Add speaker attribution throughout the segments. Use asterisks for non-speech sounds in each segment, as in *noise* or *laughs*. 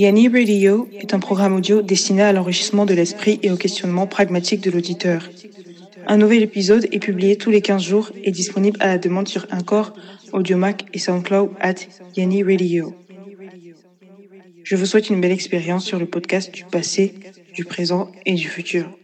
Speaker 1: Yanni Radio est un programme audio destiné à l'enrichissement de l'esprit et au questionnement pragmatique de l'auditeur. Un nouvel épisode est publié tous les 15 jours et disponible à la demande sur Encore, Audiomac et SoundCloud at Yanni Radio. Je vous souhaite une belle expérience sur le podcast du passé, du présent et du futur.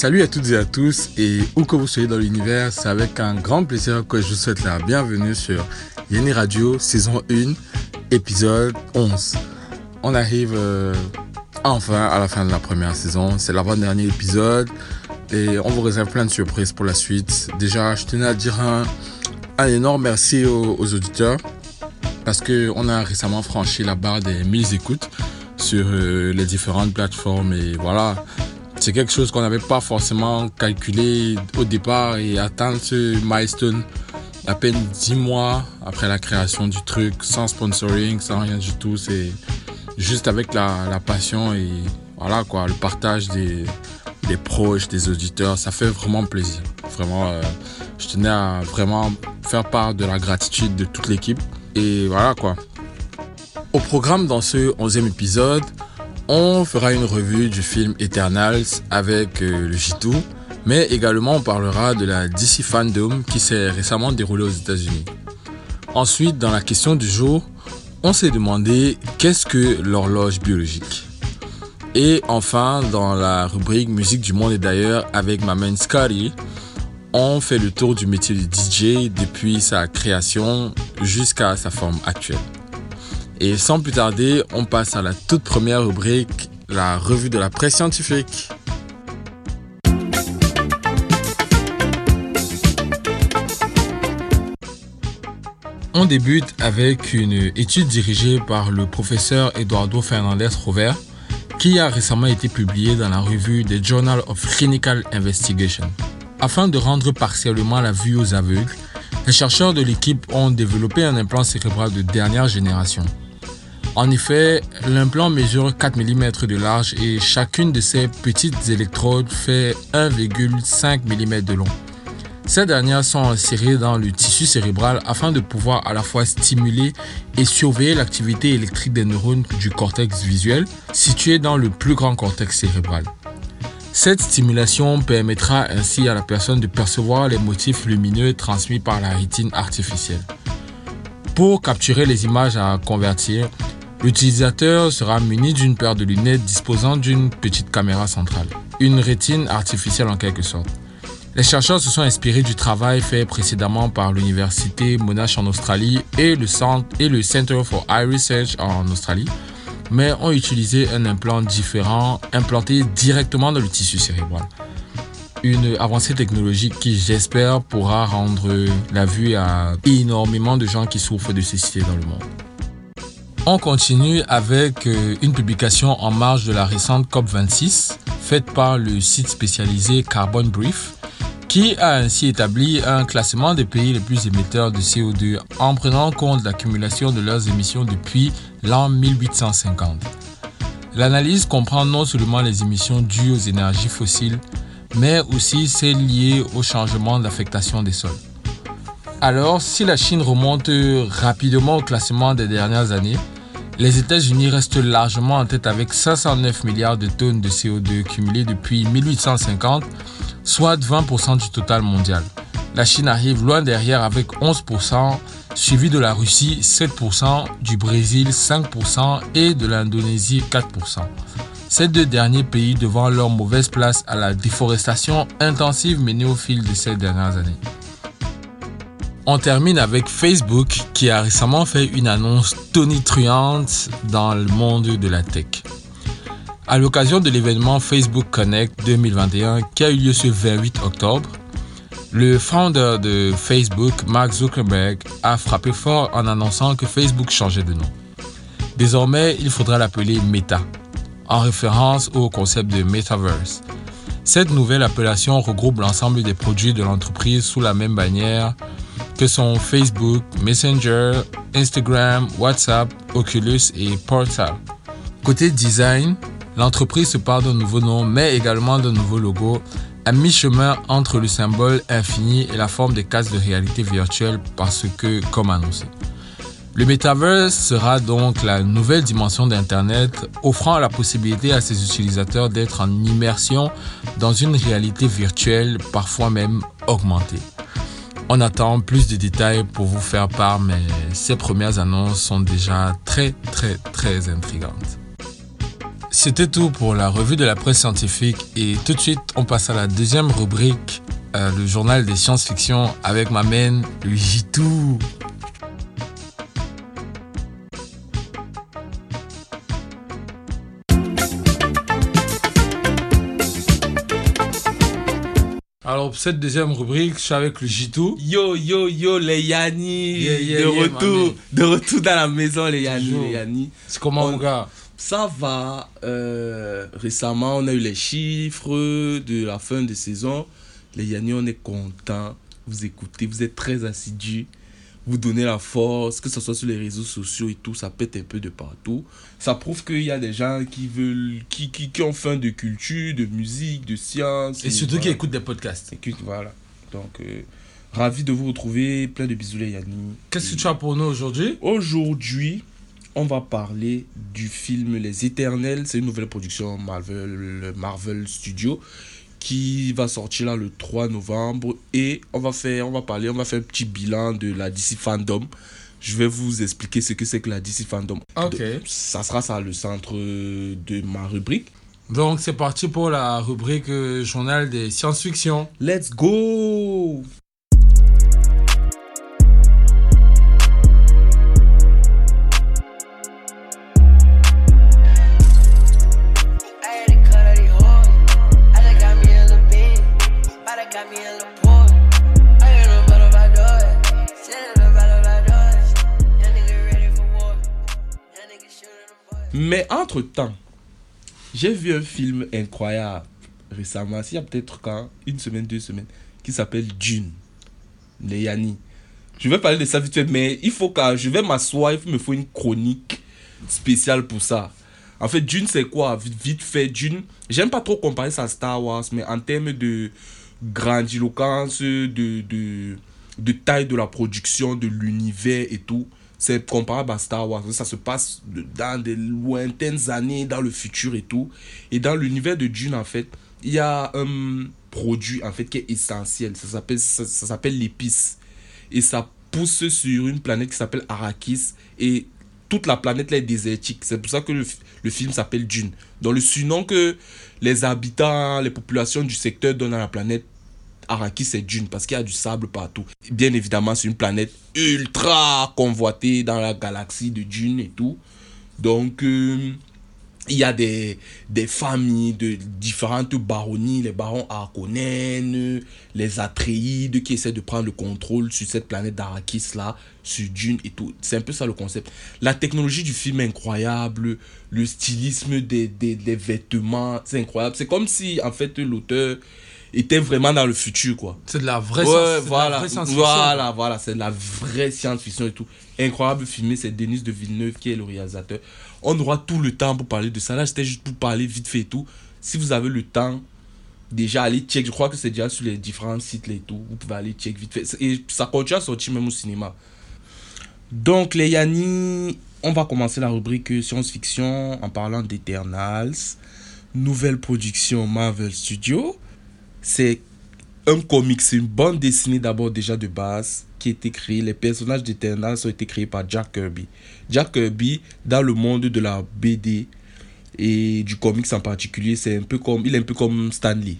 Speaker 2: Salut à toutes et à tous et où que vous soyez dans l'univers, c'est avec un grand plaisir que je vous souhaite la bienvenue sur Yeni Radio saison 1 épisode 11. On arrive euh, enfin à la fin de la première saison, c'est l'avant-dernier épisode et on vous réserve plein de surprises pour la suite. Déjà, je tenais à dire un, énorme merci aux, auditeurs parce qu'on a récemment franchi la barre des 1000 écoutes sur euh, les différentes plateformes et voilà c'est quelque chose qu'on n'avait pas forcément calculé au départ et atteindre ce milestone à peine 10 mois après la création du truc, sans sponsoring, sans rien du tout. C'est juste avec la, passion et voilà quoi, le partage des, proches, des auditeurs. Ça fait vraiment plaisir. Vraiment, euh, je tenais à vraiment faire part de la gratitude de toute l'équipe. Et voilà quoi. Au programme dans ce 11e épisode, on fera une revue du film Eternals avec euh, le J2, mais également on parlera de la DC Fandom qui s'est récemment déroulée aux États-Unis. Ensuite, dans la question du jour, on s'est demandé qu'est-ce que l'horloge biologique? Et enfin, dans la rubrique musique du monde et d'ailleurs avec ma main on fait le tour du métier de DJ depuis sa création jusqu'à sa forme actuelle. Et sans plus tarder, on passe à la toute première rubrique, la revue de la presse scientifique. On débute avec une étude dirigée par le professeur Eduardo Fernandez Rover qui a récemment été publiée dans la revue The Journal of Clinical Investigation. Afin de rendre partiellement la vue aux aveugles, les chercheurs de l'équipe ont développé un implant cérébral de dernière génération. En effet, l'implant mesure 4 mm de large et chacune de ces petites électrodes fait 1,5 mm de long. Ces dernières sont insérées dans le tissu cérébral afin de pouvoir à la fois stimuler et surveiller l'activité électrique des neurones du cortex visuel situé dans le plus grand cortex cérébral. Cette stimulation permettra ainsi à la personne de percevoir les motifs lumineux transmis par la rétine artificielle. Pour capturer les images à convertir, L'utilisateur sera muni d'une paire de lunettes disposant d'une petite caméra centrale, une rétine artificielle en quelque sorte. Les chercheurs se sont inspirés du travail fait précédemment par l'université Monash en Australie et le, Centre, et le Center for Eye Research en Australie, mais ont utilisé un implant différent implanté directement dans le tissu cérébral. Une avancée technologique qui, j'espère, pourra rendre la vue à énormément de gens qui souffrent de cécité dans le monde. On continue avec euh, une publication en marge de la récente COP26 faite par le site spécialisé Carbon Brief qui a ainsi établi un classement des pays les plus émetteurs de CO2 en prenant en compte l'accumulation de leurs émissions depuis l'an 1850. L'analyse comprend non seulement les émissions dues aux énergies fossiles, mais aussi celles liées au changement d'affectation des sols. Alors, si la Chine remonte rapidement au classement des dernières années, les États-Unis restent largement en tête avec 509 milliards de tonnes de CO2 cumulées depuis 1850, soit 20% du total mondial. La Chine arrive loin derrière avec 11%, suivi de la Russie 7%, du Brésil 5% et de l'Indonésie 4%. Ces deux derniers pays devant leur mauvaise place à la déforestation intensive menée au fil de ces dernières années. On termine avec Facebook qui a récemment fait une annonce tonitruante dans le monde de la tech. À l'occasion de l'événement Facebook Connect 2021 qui a eu lieu ce 28 octobre, le founder de Facebook, Mark Zuckerberg, a frappé fort en annonçant que Facebook changeait de nom. Désormais, il faudra l'appeler Meta, en référence au concept de Metaverse. Cette nouvelle appellation regroupe l'ensemble des produits de l'entreprise sous la même bannière que sont Facebook, Messenger, Instagram, WhatsApp, Oculus et Portal. Côté design, l'entreprise se part d'un nouveau nom mais également d'un nouveau logo à mi-chemin entre le symbole infini et la forme des casques de réalité virtuelle parce que, comme annoncé, le Metaverse sera donc la nouvelle dimension d'Internet offrant la possibilité à ses utilisateurs d'être en immersion dans une réalité virtuelle, parfois même augmentée. On attend plus de détails pour vous faire part, mais ces premières annonces sont déjà très très très intrigantes. C'était tout pour la revue de la presse scientifique et tout de suite on passe à la deuxième rubrique, euh, le journal des science-fiction avec ma main, le Alors, pour cette deuxième rubrique, je suis avec le Jitou.
Speaker 3: Yo, yo, yo, les Yanni.
Speaker 2: Yeah, yeah,
Speaker 3: de,
Speaker 2: yeah,
Speaker 3: retour, de retour dans la maison, les Yanni.
Speaker 2: Toujours.
Speaker 3: Les Yanni.
Speaker 2: C'est comment,
Speaker 3: On-
Speaker 2: mon gars?
Speaker 3: Ça va. euh, récemment, on a eu les chiffres de la fin de saison. Les Yanni, on est contents. Vous écoutez, vous êtes très assidus. Vous donnez la force, que ce soit sur les réseaux sociaux et tout, ça pète un peu de partout. Ça prouve qu'il y a des gens qui veulent, qui, qui, qui ont faim de culture, de musique, de science.
Speaker 2: Et surtout qui écoutent des podcasts.
Speaker 3: Écoute, voilà. Donc, euh, ravi de vous retrouver. Plein de bisous, les Yanni.
Speaker 2: Qu'est-ce que tu as pour nous aujourd'hui?
Speaker 3: Aujourd'hui, on va parler du film Les Éternels. C'est une nouvelle production Marvel, Marvel Studios qui va sortir là le 3 novembre et on va faire on va parler on va faire un petit bilan de la DC Fandom. Je vais vous expliquer ce que c'est que la DC Fandom.
Speaker 2: Ok.
Speaker 3: De- ça sera ça le centre de ma rubrique.
Speaker 2: Donc, c'est parti pour la rubrique euh, journal des science-fiction.
Speaker 3: Let's go Mais entre-temps, j'ai vu un film incroyable récemment, il y a peut-être quand, une semaine, deux semaines, qui s'appelle Dune, les Yanni. Je vais parler de ça vite fait, mais il faut que je vais m'asseoir, il me faut une chronique spéciale pour ça. En fait, Dune, c'est quoi? Vite fait, Dune, j'aime pas trop comparer ça à Star Wars, mais en termes de grandiloquence, de, de, de taille de la production, de l'univers et tout, c'est comparable à Star Wars. Ça se passe dans des lointaines années, dans le futur et tout. Et dans l'univers de Dune, en fait, il y a un produit en fait qui est essentiel. Ça s'appelle ça, s'appelle l'épice. Et ça pousse sur une planète qui s'appelle Arrakis. Et toute la planète est désertique. C'est pour ça que le, le film s'appelle Dune. Dans le surnom que les habitants, les populations du secteur donnent à la planète Arrakis, c'est Dune parce qu'il y a du sable partout. Bien évidemment, c'est une planète ultra convoitée dans la galaxie de Dune et tout. Donc, euh, il y a des, des familles de différentes baronnies, les barons Harkonnen, les Atreides qui essaient de prendre le contrôle sur cette planète d'Arrakis là, sur Dune et tout. C'est un peu ça le concept. La technologie du film est incroyable, le stylisme des, des vêtements, c'est incroyable. C'est comme si en fait l'auteur était vraiment dans le futur quoi.
Speaker 2: C'est de la vraie
Speaker 3: Ouais, voilà,
Speaker 2: science-fiction.
Speaker 3: voilà, voilà, c'est de la vraie science-fiction et tout. Incroyable filmé, c'est Denis de Villeneuve qui est le réalisateur. On aura tout le temps pour parler de ça. Là, c'était juste pour parler vite fait et tout. Si vous avez le temps, déjà allez check. Je crois que c'est déjà sur les différents sites là et tout. Vous pouvez aller check vite fait. Et ça continue à sortir même au cinéma. Donc, les Yanni, on va commencer la rubrique science-fiction en parlant d'Eternals. Nouvelle production Marvel Studios. C'est un comic, c'est une bande dessinée d'abord déjà de base qui a été créée. Les personnages d'Eternals ont été créés par Jack Kirby. Jack Kirby, dans le monde de la BD et du comics en particulier, c'est un peu comme, il est un peu comme Stanley.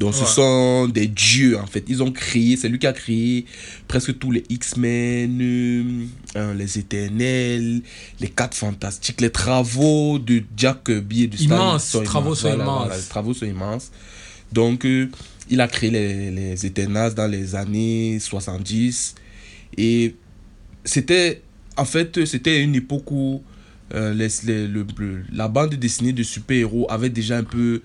Speaker 3: Donc ce sont des dieux en fait. Ils ont créé, c'est lui qui a créé presque tous les X-Men, euh, euh, les Éternels, les Quatre Fantastiques, les travaux de Jack Kirby et de Stan Lee
Speaker 2: Immenses,
Speaker 3: sont
Speaker 2: travaux sont immenses.
Speaker 3: les travaux sont immenses. Donc euh, il a créé les, les Éternels dans les années 70 et c'était en fait c'était une époque où euh, les- les- le- le- la bande dessinée de super-héros avait déjà un peu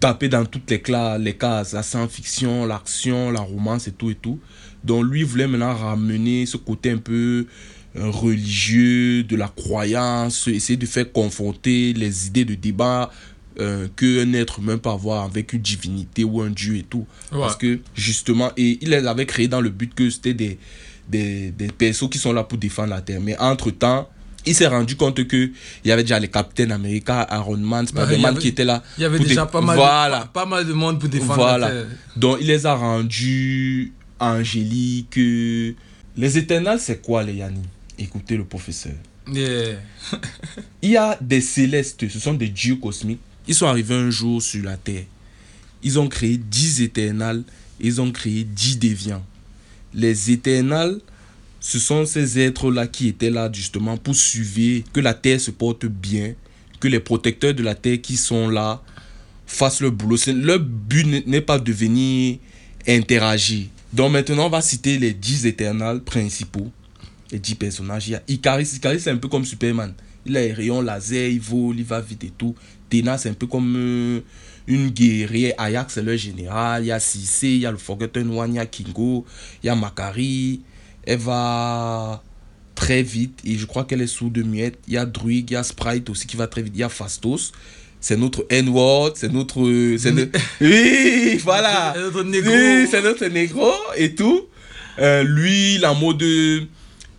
Speaker 3: tapé dans toutes les, cla- les cases, la science-fiction, l'action, la romance et tout et tout. Donc lui voulait maintenant ramener ce côté un peu euh, religieux, de la croyance, essayer de faire confronter les idées de débat euh, qu'un être humain peut avoir avec une divinité ou un dieu et tout.
Speaker 2: Ouais.
Speaker 3: Parce que justement, et il les avait créés dans le but que c'était des, des, des persos qui sont là pour défendre la Terre. Mais entre-temps, il s'est rendu compte que il y avait déjà les Captain America, Iron Man,
Speaker 2: Bah,
Speaker 3: Spider-Man qui étaient là.
Speaker 2: Il y avait déjà
Speaker 3: dé-
Speaker 2: pas mal,
Speaker 3: Voilà.
Speaker 2: de, pas, pas mal de monde pour défendre
Speaker 3: Voilà.
Speaker 2: la Terre.
Speaker 3: Donc il les a rendus angéliques. Les éternels, c'est quoi les Yanni? Écoutez le professeur.
Speaker 2: Yeah.
Speaker 3: Il y a des célestes, ce sont des dieux cosmiques. Ils sont arrivés un jour sur la terre. Ils ont créé 10 éternels, ils ont créé 10 déviants. Les éternels, ce sont ces êtres-là qui étaient là justement pour suivre que la terre se porte bien, que les protecteurs de la terre qui sont là fassent le boulot. Leur but n'est- pas de venir interagir. Donc maintenant, on va citer les 10 éternels principaux les 10 personnages. Il y a Icaris. Icaris, c'est un peu comme Superman. Il a les rayons laser, il vole, il va vite et tout. Tena, c'est un peu comme euh, une guerrière. Ajax, c'est leur général. Il y a Cissé, il y a le Forgotten One, il y a Kingo, il y a Makari. Elle va très vite et je crois qu'elle est sous de muette. Il y a Druig, il y a Sprite aussi qui va très vite. Il y a Fastos. C'est notre N-word, c'est notre. euh, c'est notre- *laughs* Oui, voilà.
Speaker 2: C'est notre négro.
Speaker 3: Oui, c'est notre négro et tout. Euh, lui, la mode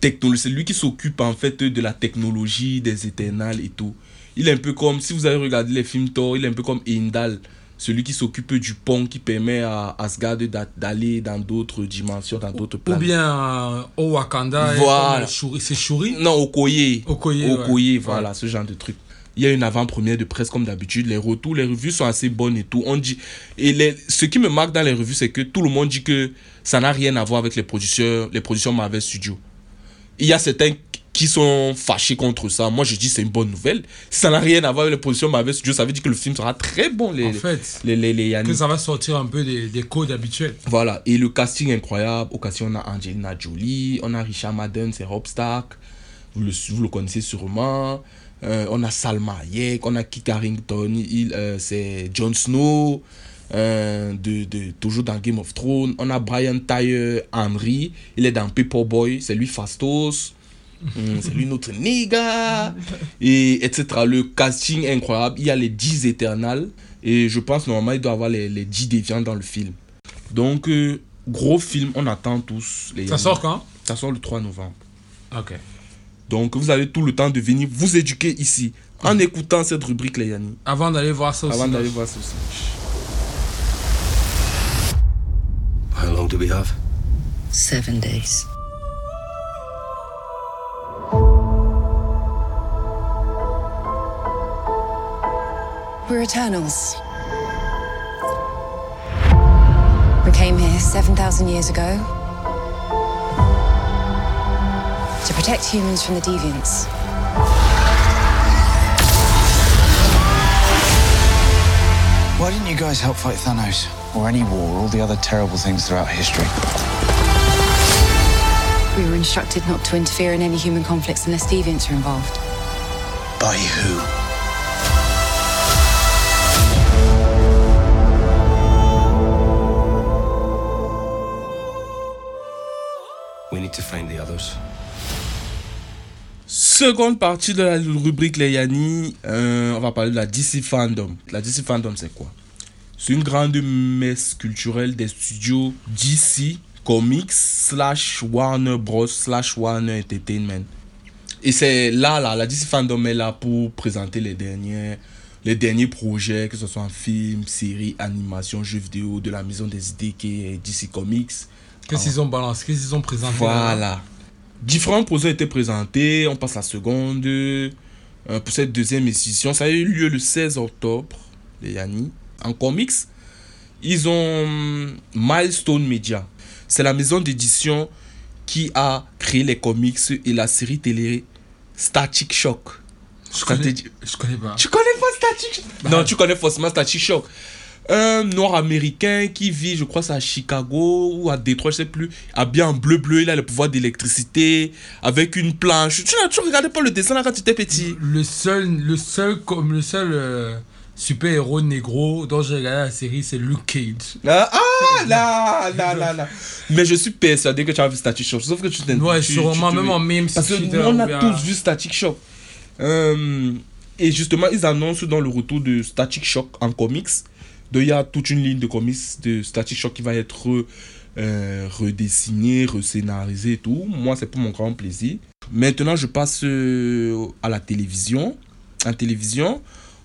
Speaker 3: technologie, c'est lui qui s'occupe en fait de la technologie des éternels et tout. Il est un peu comme, si vous avez regardé les films Thor, il est un peu comme Indal, celui qui s'occupe du pont qui permet à Asgard d'a- d'aller dans d'autres dimensions, dans d'autres
Speaker 2: Ou
Speaker 3: planètes.
Speaker 2: bien euh, au Wakanda.
Speaker 3: Voilà.
Speaker 2: Shuri- C'est Shuri?
Speaker 3: Non, Okoye.
Speaker 2: Okoye, ouais.
Speaker 3: Okoye, voilà, ce genre de truc. Il y a une avant-première de presse comme d'habitude. Les retours, les revues sont assez bonnes et tout. On dit, et les, ce qui me marque dans les revues, c'est que tout le monde dit que ça n'a rien à voir avec les producteurs, les productions Marvel Studios. Il y a certains qui sont fâchés contre ça. Moi, je dis c'est une bonne nouvelle. Ça n'a rien à voir avec les productions Marvel Studios, ça veut dire que le film sera très bon. Les,
Speaker 2: En fait,
Speaker 3: les, les, les
Speaker 2: que ça va sortir un peu des, des codes habituels.
Speaker 3: Voilà, et le casting incroyable. Au casting, on a Angelina Jolie, on a Richard Madden, c'est Rob Stark. Vous le, vous le connaissez sûrement. Euh, on a Salma Hayek, on a Kit Harington, euh, c'est Jon Snow, euh, de, de, toujours dans Game of Thrones. On a Brian Tyler Henry, il est dans Paperboy, c'est lui Fastos. Hum, *laughs* c'est lui notre nigga et etc le casting incroyable il y a les 10 éternels et je pense normalement il doit avoir les, les 10 déviants dans le film donc, euh, gros film, on attend tous. Les
Speaker 2: Ça sort quand?
Speaker 3: Ça sort le 3 novembre.
Speaker 2: Ok.
Speaker 3: Donc, vous avez tout le temps de venir vous éduquer ici en écoutant cette rubrique, les Yannis.
Speaker 2: Avant d'aller voir ça aussi.
Speaker 3: Avant d'aller voir ceci.
Speaker 4: How long do we have?
Speaker 5: Seven days.
Speaker 6: We're Eternals. We came here 7,000 years ago to protect humans from the deviants.
Speaker 7: Why didn't you guys help fight Thanos? Or any war, or all the other terrible things throughout history?
Speaker 6: We were instructed not to interfere in any human conflicts unless deviants are involved.
Speaker 7: By who?
Speaker 4: We need to find the others.
Speaker 3: Seconde partie de la rubrique Les Yannis, euh, on va parler de la DC Fandom. La DC Fandom, c'est quoi C'est une grande messe culturelle des studios DC Comics slash Warner Bros slash Warner Entertainment. Et c'est là, là, la DC Fandom est là pour présenter les derniers, les derniers projets, que ce soit en film, série, animation, jeux vidéo, de la maison des idées qui est DC Comics.
Speaker 2: Qu'est-ce qu'ils ont balancé? Qu'est-ce qu'ils ont présenté? Là
Speaker 3: Voilà. Différents projets étaient présentés. On passe la seconde. euh, pour cette deuxième édition, ça a eu lieu le 16 octobre, les Yannis, en comics. Ils ont hum, Milestone Media. C'est la maison d'édition qui a créé les comics et la série télé Static Shock.
Speaker 2: Je connais, je connais pas.
Speaker 3: Tu connais pas Static Shock? Non, tu connais forcément Static Shock. Un noir américain qui vit, je crois, c'est à Chicago ou à Détroit, je sais plus, habillé en bleu-bleu, il a le pouvoir d'électricité, avec une planche. Tu, tu regardais pas le dessin là quand tu étais petit?
Speaker 2: Le seul, le seul, comme le seul euh, super-héros négro dont j'ai regardé la série, c'est Luke Cage.
Speaker 3: Ah, ah, là, là, là, là. Mais je suis persuadé que tu as vu Static Shock. Sauf que tu t'es.
Speaker 2: Ouais,
Speaker 3: tu-
Speaker 2: sûrement,
Speaker 3: tu
Speaker 2: même en meme,
Speaker 3: Parce que nous, on a tous vu Static Shock. Euh, et justement, ils annoncent dans le retour de Static Shock en comics. Donc, il y a toute une ligne de comics de Static Shock qui va être euh, redessinée, rescénarisée et tout. Moi, c'est pour mon grand plaisir. Maintenant, je passe euh, à la télévision. En télévision,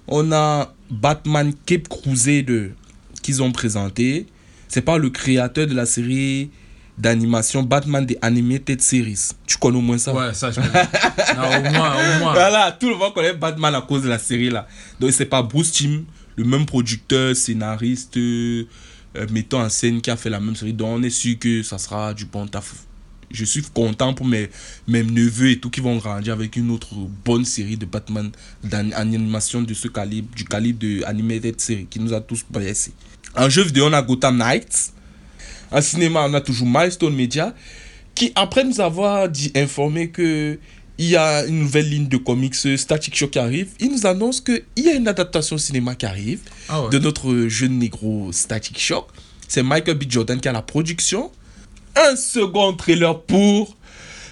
Speaker 3: on a Batman Cape Crusader qu'ils ont présenté. C'est par le créateur de la série d'animation Batman des Animated Series. Tu connais au moins ça?
Speaker 2: Ouais, ça, je connais. *laughs* Non, au moins, au moins.
Speaker 3: Voilà, tout le monde connaît Batman à cause de la série là. Donc c'est pas Bruce Timm, le même producteur, scénariste, euh, euh, mettant en scène qui a fait la même série. Donc on est sûr que ça sera du bon taf. Je suis content pour mes, mes neveux et tout qui vont grandir avec une autre bonne série de Batman d'animation de ce calibre, du calibre de Animated Series qui nous a tous blessés. En jeu vidéo, on a Gotham Knights. En cinéma, on a toujours Milestone Media qui, après nous avoir dit, informé que il y a une nouvelle ligne de comics euh, Static Shock qui arrive, il nous annonce qu'il y a une adaptation cinéma qui arrive
Speaker 2: Ah ouais.
Speaker 3: de notre jeune négro Static Shock. C'est Michael B. Jordan qui a la production. Un second trailer pour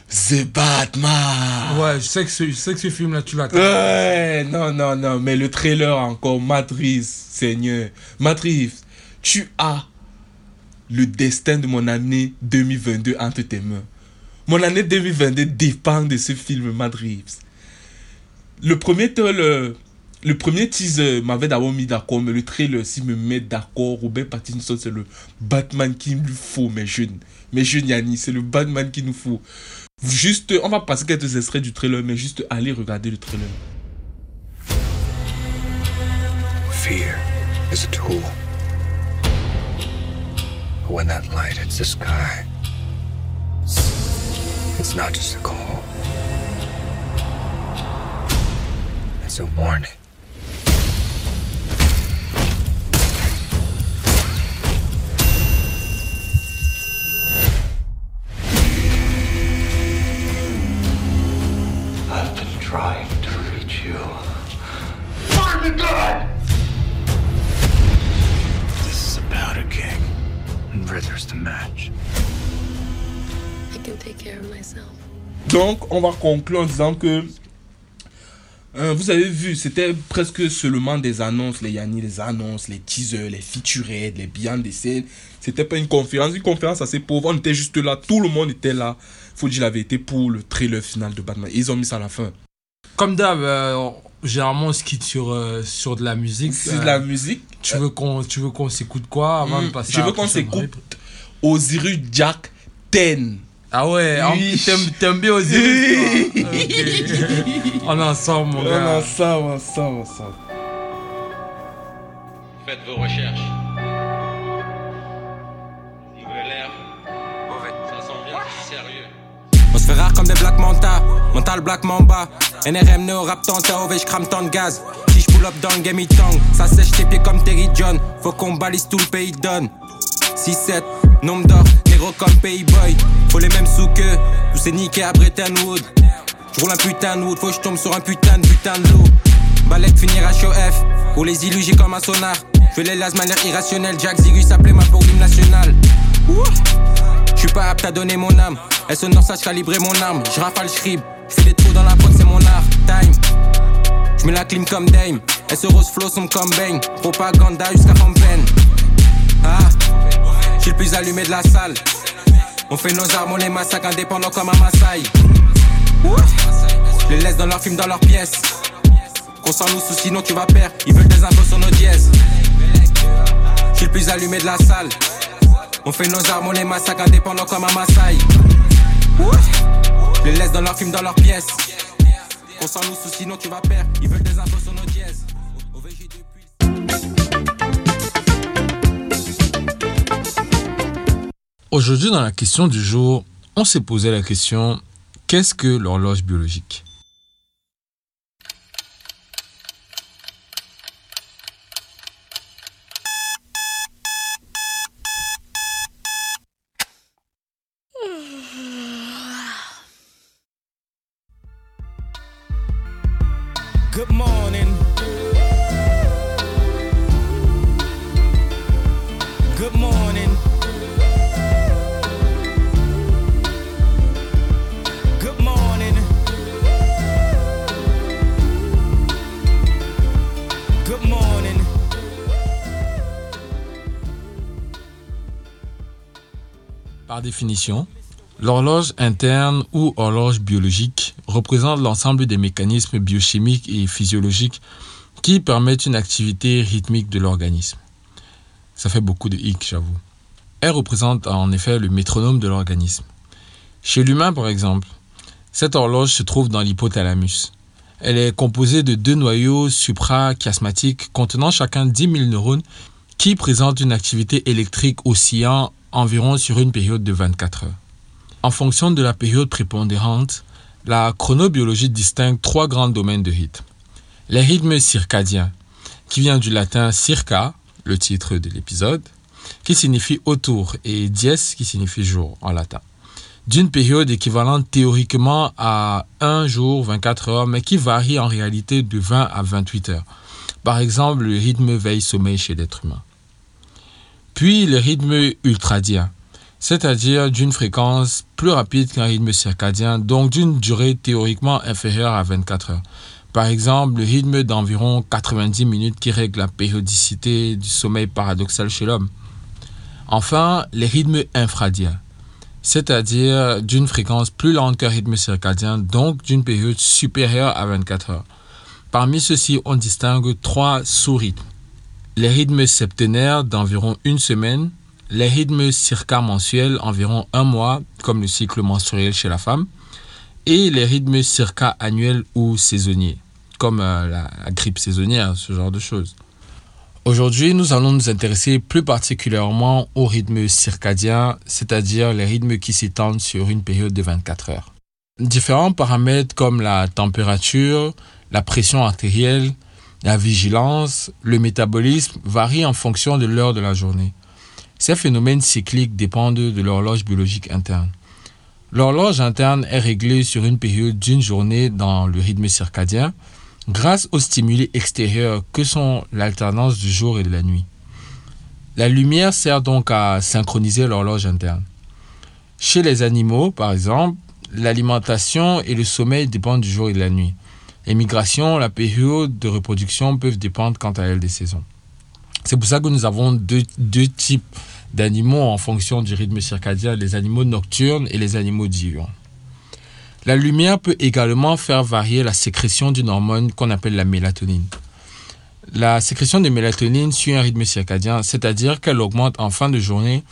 Speaker 3: The Batman.
Speaker 2: Ouais, je sais que ce, je sais que ce film-là, tu l'attends.
Speaker 3: Ouais, non, non, non, mais le trailer encore, Matrice, Seigneur. Matrice, tu as le destin de mon année 2022 entre tes mains. Mon année 2022 dépend de ce film, Matrice. Le premier trailer, le premier teaser m'avait d'abord mis d'accord, mais le trailer aussi me met d'accord. Robert Pattinson, c'est le Batman qu'il nous faut, mes jeunes. Mes jeunes Yanni, c'est le Batman qu'il nous faut. Juste, on va passer quelques extraits du trailer, mais juste aller regarder le trailer.
Speaker 4: Fear is a tool. When that light hits the sky, it's not just a call. It's a warning. Trying to reach you. This is about a king. And Ritter's the match.
Speaker 8: I can take care of myself.
Speaker 3: Donc, on va conclure en disant que euh, vous avez vu, c'était presque seulement des annonces, les Yanni, les annonces, les teasers, les featurettes, les behind the scenes. C'était pas une conférence, une conférence assez pauvre. On était juste là, tout le monde était là. Faut dire la vérité pour le trailer final de Batman. Ils ont mis ça à la fin.
Speaker 2: Comme d'hab, euh, généralement, on se quitte sur, euh, sur de la musique.
Speaker 3: C'est
Speaker 2: Euh,
Speaker 3: de la musique.
Speaker 2: Tu veux qu'on tu veux qu'on s'écoute quoi avant de
Speaker 3: Hmm,
Speaker 2: passer
Speaker 3: Je veux qu'on s'écoute Osiris Jack 10.
Speaker 2: Ah ouais,
Speaker 3: Oui.
Speaker 2: t'aimes bien Osiris *laughs* Ok. On est ensemble, mon
Speaker 3: On
Speaker 2: gars.
Speaker 3: ensemble, ensemble, ensemble.
Speaker 9: Faites vos recherches. L'air. Ça sent bien sérieux.
Speaker 10: On se fait rare comme des Black Manta, mental Black Mamba. NRM Neo rap tanta, OV j'crame tant de gaz. Si j'pull up dans le game ça sèche tes pieds comme Terry John. Faut qu'on balise tout le pays donne. 6-7, nombre d'or, négro comme Payboy. Faut les mêmes sous que tous ces niqués à Bretton Wood. J'roule un putain de wood, faut que j'tombe sur un putain de putain de loup. Balek finir à show F, pour les illus j'ai comme un sonar. Je les lasse manière irrationnelle, Jack Zigus s'appelait ma pour l'hymne national. Je suis pas apte à donner mon âme. Elle sonore ça, calibrer mon arme. Je rafale, fais des trous dans la prod, c'est mon art. Time. Je mets la clim comme Dame. Se rose flow, son comme Bang. Propaganda jusqu'à Fontaine. Ah, je suis le plus allumé de la salle. On fait nos armes, on les massacre indépendants comme un Maasai. Je les laisse dans leurs films, dans leurs pièces. Qu'on s'en nous sinon tu vas perdre. Ils veulent des infos sur nos dièses. Je le plus allumé de la salle. On fait nos armes, on les massacre indépendants comme un Maasai. Les laisse dans leur film, dans leur pièce. On s'en nous soucie, sinon tu vas perdre. Ils veulent des infos sur nos dièses.
Speaker 2: Aujourd'hui, dans la question du jour, on s'est posé la question qu'est-ce que l'horloge biologique? L'horloge interne ou horloge biologique représente l'ensemble des mécanismes biochimiques et physiologiques qui permettent une activité rythmique de l'organisme. Ça fait beaucoup de hic, j'avoue. Elle représente en effet le métronome de l'organisme. Chez l'humain, par exemple, cette horloge se trouve dans l'hypothalamus. Elle est composée de deux noyaux suprachiasmatiques contenant chacun 10 000 neurones qui présentent une activité électrique oscillant environ sur une période de 24 heures. En fonction de la période prépondérante, la chronobiologie distingue trois grands domaines de rythme. Les rythmes circadiens, qui vient du latin circa, le titre de l'épisode, qui signifie autour, et dies, qui signifie jour en latin. D'une période équivalente théoriquement à un jour, 24 heures, mais qui varie en réalité de 20 à 28 heures. Par exemple, le rythme veille-sommeil chez l'être humain. Puis le rythme ultradien, c'est-à-dire d'une fréquence plus rapide qu'un rythme circadien, donc d'une durée théoriquement inférieure à 24 heures. Par exemple, le rythme d'environ 90 minutes qui règle la périodicité du sommeil paradoxal chez l'homme. Enfin, les rythmes infradiens, c'est-à-dire d'une fréquence plus lente qu'un rythme circadien, donc d'une période supérieure à 24 heures. Parmi ceux-ci, on distingue trois sous-rythmes. Les rythmes septénaires d'environ une semaine, les rythmes circa-mensuels environ un mois, comme le cycle menstruel chez la femme, et les rythmes circa-annuels ou saisonniers, comme euh, la, la grippe saisonnière, ce genre de choses. Aujourd'hui, nous allons nous intéresser plus particulièrement aux rythmes circadiens, c'est-à-dire les rythmes qui s'étendent sur une période de 24 heures. Différents paramètres comme la température, la pression artérielle, la vigilance, le métabolisme varient en fonction de l'heure de la journée. Ces phénomènes cycliques dépendent de l'horloge biologique interne. L'horloge interne est réglée sur une période d'une journée dans le rythme circadien grâce aux stimuli extérieurs que sont l'alternance du jour et de la nuit. La lumière sert donc à synchroniser l'horloge interne. Chez les animaux, par exemple, l'alimentation et le sommeil dépendent du jour et de la nuit. Les migrations, la période de reproduction peuvent dépendre quant à elles des saisons. C'est pour ça que nous avons deux, deux types d'animaux en fonction du rythme circadien, les animaux nocturnes et les animaux diurnes. La lumière peut également faire varier la sécrétion d'une hormone qu'on appelle la mélatonine. La sécrétion de mélatonine suit un rythme circadien, c'est-à-dire qu'elle augmente en fin de journée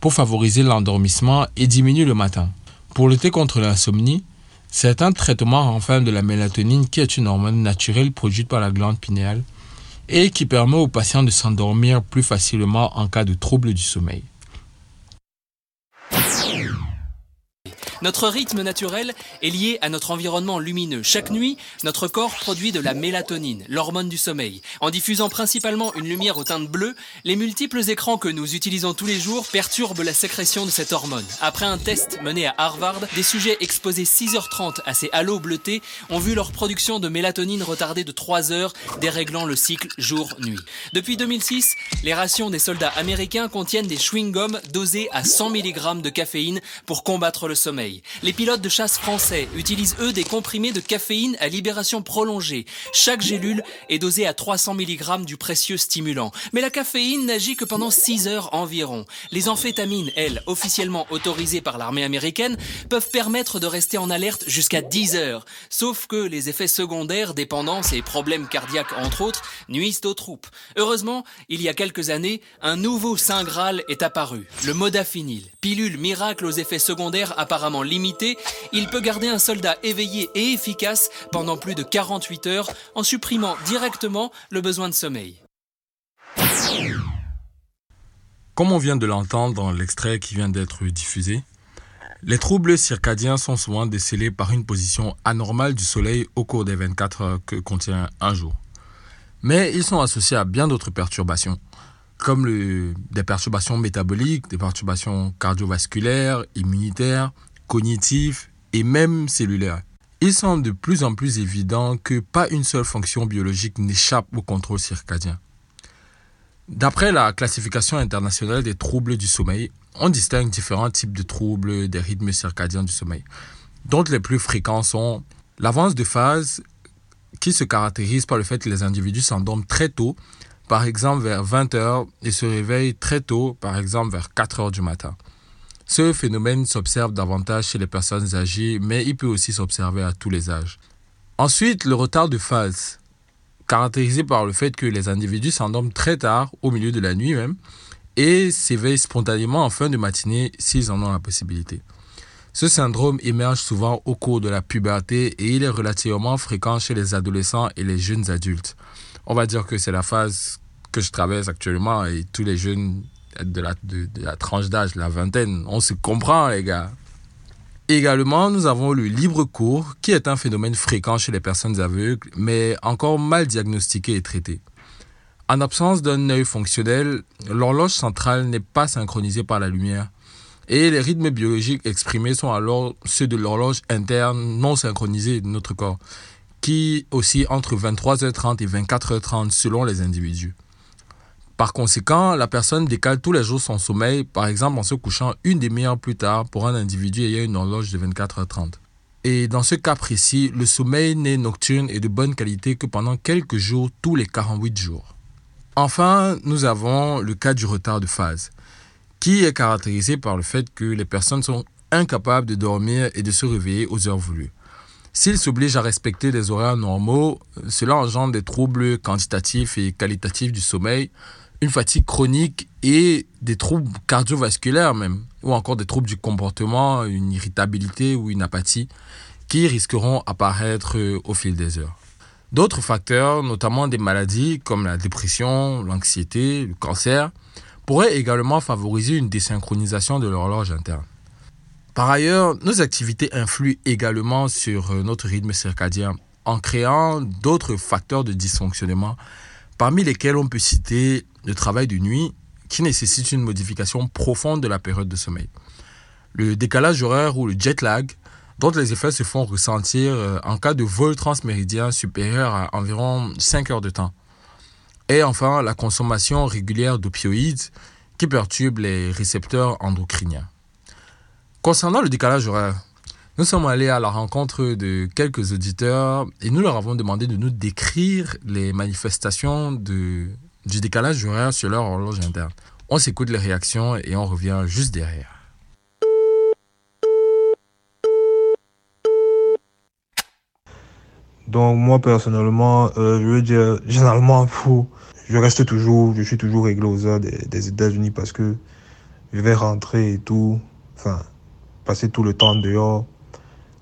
Speaker 2: pour favoriser l'endormissement et diminue le matin. Pour lutter contre l'insomnie, certains traitements renferment de la mélatonine qui est une hormone naturelle produite par la glande pinéale et qui permet aux patients de s'endormir plus facilement en cas de trouble du sommeil.
Speaker 11: Notre rythme naturel est lié à notre environnement lumineux. Chaque nuit, notre corps produit de la mélatonine, l'hormone du sommeil. En diffusant principalement une lumière aux teintes bleues, les multiples écrans que nous utilisons tous les jours perturbent la sécrétion de cette hormone. Après un test mené à Harvard, des sujets exposés 6h30 à ces halos bleutés ont vu leur production de mélatonine retardée de 3 heures, déréglant le cycle jour-nuit. Depuis 2006, les rations des soldats américains contiennent des chewing-gums dosés à 100 mg de caféine pour combattre le sommeil. Les pilotes de chasse français utilisent eux des comprimés de caféine à libération prolongée. Chaque gélule est dosée à 300 mg du précieux stimulant. Mais la caféine n'agit que pendant 6 heures environ. Les amphétamines, elles, officiellement autorisées par l'armée américaine, peuvent permettre de rester en alerte jusqu'à 10 heures. Sauf que les effets secondaires, dépendance et problèmes cardiaques entre autres, nuisent aux troupes. Heureusement, il y a quelques années, un nouveau Saint Graal est apparu, le modafinil. Pilule miracle aux effets secondaires apparemment limités, il peut garder un soldat éveillé et efficace pendant plus de 48 heures en supprimant directement le besoin de sommeil.
Speaker 2: Comme on vient de l'entendre dans l'extrait qui vient d'être diffusé, les troubles circadiens sont souvent décelés par une position anormale du soleil au cours des 24 heures que contient un jour. Mais ils sont associés à bien d'autres perturbations, comme des perturbations métaboliques, des perturbations cardiovasculaires, immunitaires, cognitives et même cellulaires. Il semble de plus en plus évident que pas une seule fonction biologique n'échappe au contrôle circadien. D'après la classification internationale des troubles du sommeil, on distingue différents types de troubles des rythmes circadiens du sommeil, dont les plus fréquents sont l'avance de phase, qui se caractérise par le fait que les individus s'endorment très tôt, par exemple vers 20 heures, et se réveillent très tôt, par exemple vers 4 heures du matin. Ce phénomène s'observe davantage chez les personnes âgées, mais il peut aussi s'observer à tous les âges. Ensuite, le retard de phase, caractérisé par le fait que les individus s'endorment très tard, au milieu de la nuit même, et s'éveillent spontanément en fin de matinée s'ils en ont la possibilité. Ce syndrome émerge souvent au cours de la puberté et il est relativement fréquent chez les adolescents et les jeunes adultes. On va dire que c'est la phase que je traverse actuellement et tous les jeunes de la, tranche d'âge, la vingtaine, on se comprend les gars. Également, nous avons le libre cours, qui est un phénomène fréquent chez les personnes aveugles, mais encore mal diagnostiqué et traité. En absence d'un œil fonctionnel, l'horloge centrale n'est pas synchronisée par la lumière, et les rythmes biologiques exprimés sont alors ceux de l'horloge interne non synchronisée de notre corps, qui oscille entre 23h30 et 24h30 selon les individus. Par conséquent, la personne décale tous les jours son sommeil, par exemple en se couchant une demi-heure plus tard pour un individu ayant une horloge de 24h30. Et dans ce cas précis, le sommeil n'est nocturne et de bonne qualité que pendant quelques jours tous les 48 jours. Enfin, nous avons le cas du retard de phase, qui est caractérisé par le fait que les personnes sont incapables de dormir et de se réveiller aux heures voulues. S'ils s'obligent à respecter des horaires normaux, cela engendre des troubles quantitatifs et qualitatifs du sommeil, une fatigue chronique et des troubles cardiovasculaires même, ou encore des troubles du comportement, une irritabilité ou une apathie, qui risqueront apparaître au fil des heures. D'autres facteurs, notamment des maladies comme la dépression, l'anxiété, le cancer, pourraient également favoriser une désynchronisation de l'horloge interne. Par ailleurs, nos activités influent également sur notre rythme circadien en créant d'autres facteurs de dysfonctionnement, parmi lesquels on peut citer le travail de nuit qui nécessite une modification profonde de la période de sommeil, le décalage horaire ou le jet lag, dont les effets se font ressentir en cas de vol transméridien supérieur à environ 5 heures de temps. Et enfin, la consommation régulière d'opioïdes qui perturbe les récepteurs endocriniens. Concernant le décalage horaire, nous sommes allés à la rencontre de quelques auditeurs et nous leur avons demandé de nous décrire les manifestations de, du décalage horaire sur leur horloge interne. On s'écoute les réactions et on revient juste derrière.
Speaker 12: Donc moi personnellement, euh, je veux dire, généralement, pour, je reste toujours, je suis toujours réglé aux heures des, États-Unis parce que je vais rentrer et tout, enfin, passer tout le temps dehors.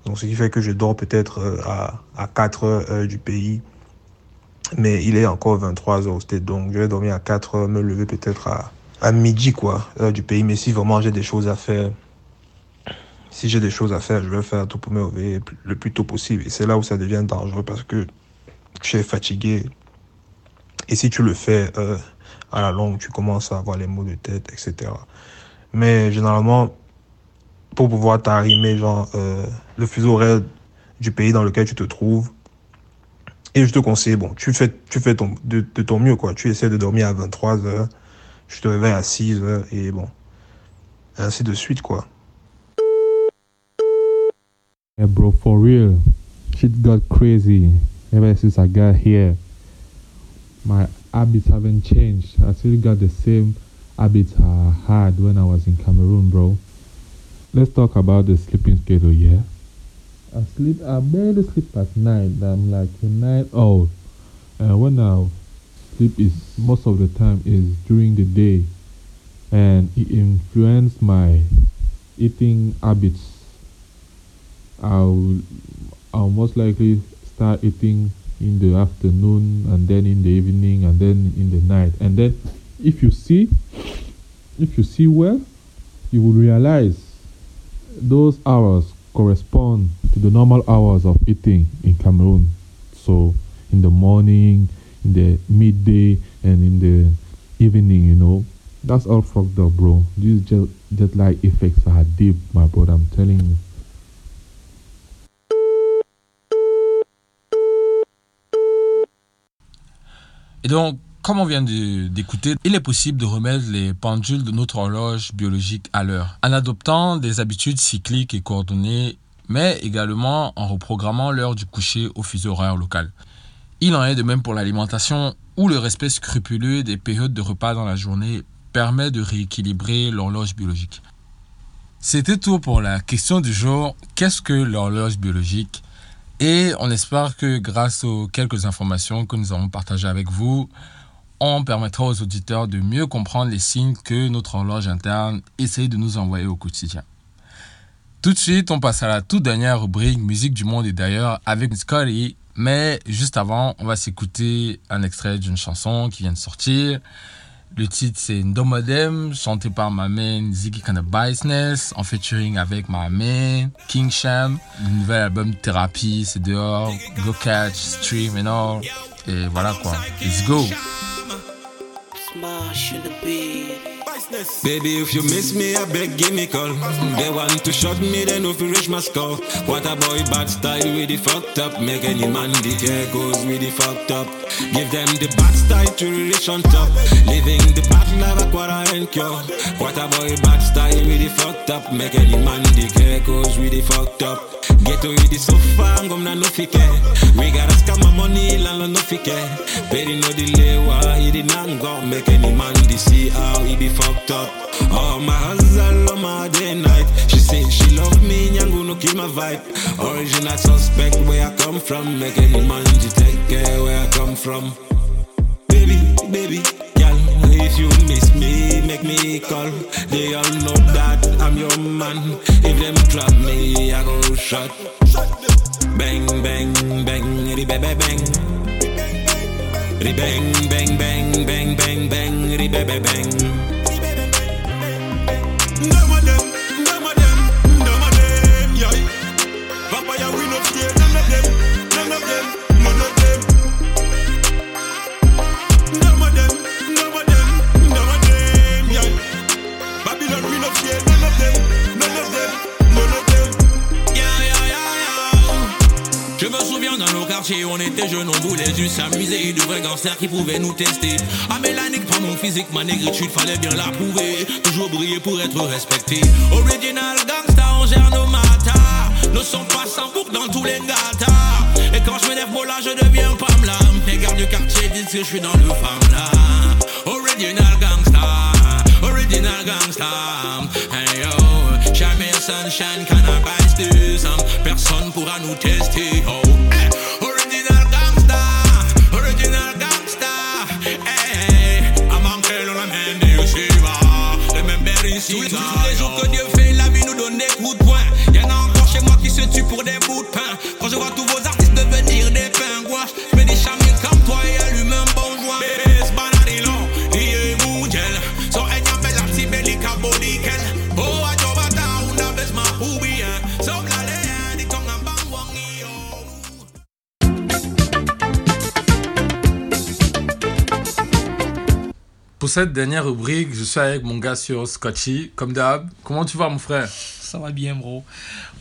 Speaker 12: Donc ce qui fait que je dors peut-être euh, à, à 4 heures du pays. Mais il est encore 23 heures au donc je vais dormir à 4 heures, me lever peut-être à, à midi, quoi, du pays. Mais si vraiment j'ai des choses à faire, si j'ai des choses à faire, je vais faire tout pour me réveiller le plus tôt possible. Et c'est là où ça devient dangereux parce que tu es fatigué. Et si tu le fais euh, à la longue, tu commences à avoir les maux de tête, etc. Mais généralement, pour pouvoir t'arrimer, genre, euh, le fuseau horaire du pays dans lequel tu te trouves, et je te conseille, bon, tu fais, tu fais ton, de, de ton mieux, quoi. Tu essaies de dormir à 23 heures, je te réveille à 6 heures, et bon, ainsi de suite, quoi.
Speaker 13: Yeah, bro, for real. Shit got crazy ever since I got here. My habits haven't changed. I still got the same habits I had when I was in Cameroon, bro. Let's talk about the sleeping schedule, yeah? I sleep, I barely sleep at night. I'm like a night owl. And when I sleep is most of the time is during the day. And it influenced my eating habits. I'll, I'll most likely start eating in the afternoon and then in the evening and then in the night. And then if you see, if you see well, you will realize those hours correspond to the normal hours of eating in Cameroon. So in the morning, in the midday, and in the evening, you know, that's all fucked up, bro. These jet, jet lag effects are deep, my brother. I'm telling you.
Speaker 2: Et donc, comme on vient d'écouter, il est possible de remettre les pendules de notre horloge biologique à l'heure en adoptant des habitudes cycliques et coordonnées, mais également en reprogrammant l'heure du coucher au fuseau horaire local. Il en est de même pour l'alimentation, où le respect scrupuleux des périodes de repas dans la journée permet de rééquilibrer l'horloge biologique. C'était tout pour la question du jour. Qu'est-ce que l'horloge biologique? Et on espère que grâce aux quelques informations que nous avons partagées avec vous, on permettra aux auditeurs de mieux comprendre les signes que notre horloge interne essaye de nous envoyer au quotidien. Tout de suite, on passe à la toute dernière rubrique musique du monde et d'ailleurs avec Scotty. Mais juste avant, on va s'écouter un extrait d'une chanson qui vient de sortir. Le titre c'est Ndomodem, chanté par ma main Ziggy Kind Business, en featuring avec ma main King Sham. Le nouvel album Thérapie, c'est dehors. Go catch, stream and all. Et voilà quoi. Let's go.
Speaker 14: Baby, if you miss me, I beg, give me call. They want to shot me, they know if you reach my skull. What a boy, bad style, with the fucked up. Make any man the care goes with the fucked up. Give them the bad style to reach on top. Living the bad life, a quarter and cure. What a boy, bad style, with the fucked up. Make any man the care goes with the fucked up. Get to the sofa, ngom na no fike. We gotta scam my money, land no fike. Peri no delay, why he did not go. Make any man the see how he be fucked up. Oh, my hustle, oh, my day and night. She say she love me, nyangu no kill my vibe. Original suspect, where I come from. Make any man to take care where I come from. Baby, baby, girl, if you miss me, make me call. They all know that I'm your man. If them trap me, I go shot. Bang, bang, bang, di bang, bang, bang. Bang, bang, bang, bang, bang. On était jeunes, on voulait juste s'amuser. De vrais gangsters qui pouvaient nous tester. Ah, mélanique, pas mon physique, ma négritude, fallait bien la prouver. Toujours briller pour être respecté. Original gangsta, on gère nos matas. Nos sons passent en boucle dans tous les gatas. Et quand je m'énerve, bon là, je deviens Pamela. Les gardes du quartier disent que je suis dans le femme là. Original gangsta, original gangsta. Hey yo, jamais sunshine, cannabis sang. Personne pourra nous tester.
Speaker 2: Cette dernière rubrique, je suis avec mon gars sur Scotchy, comme d'hab. Comment tu vas, mon frère?
Speaker 15: Ça va bien, bro.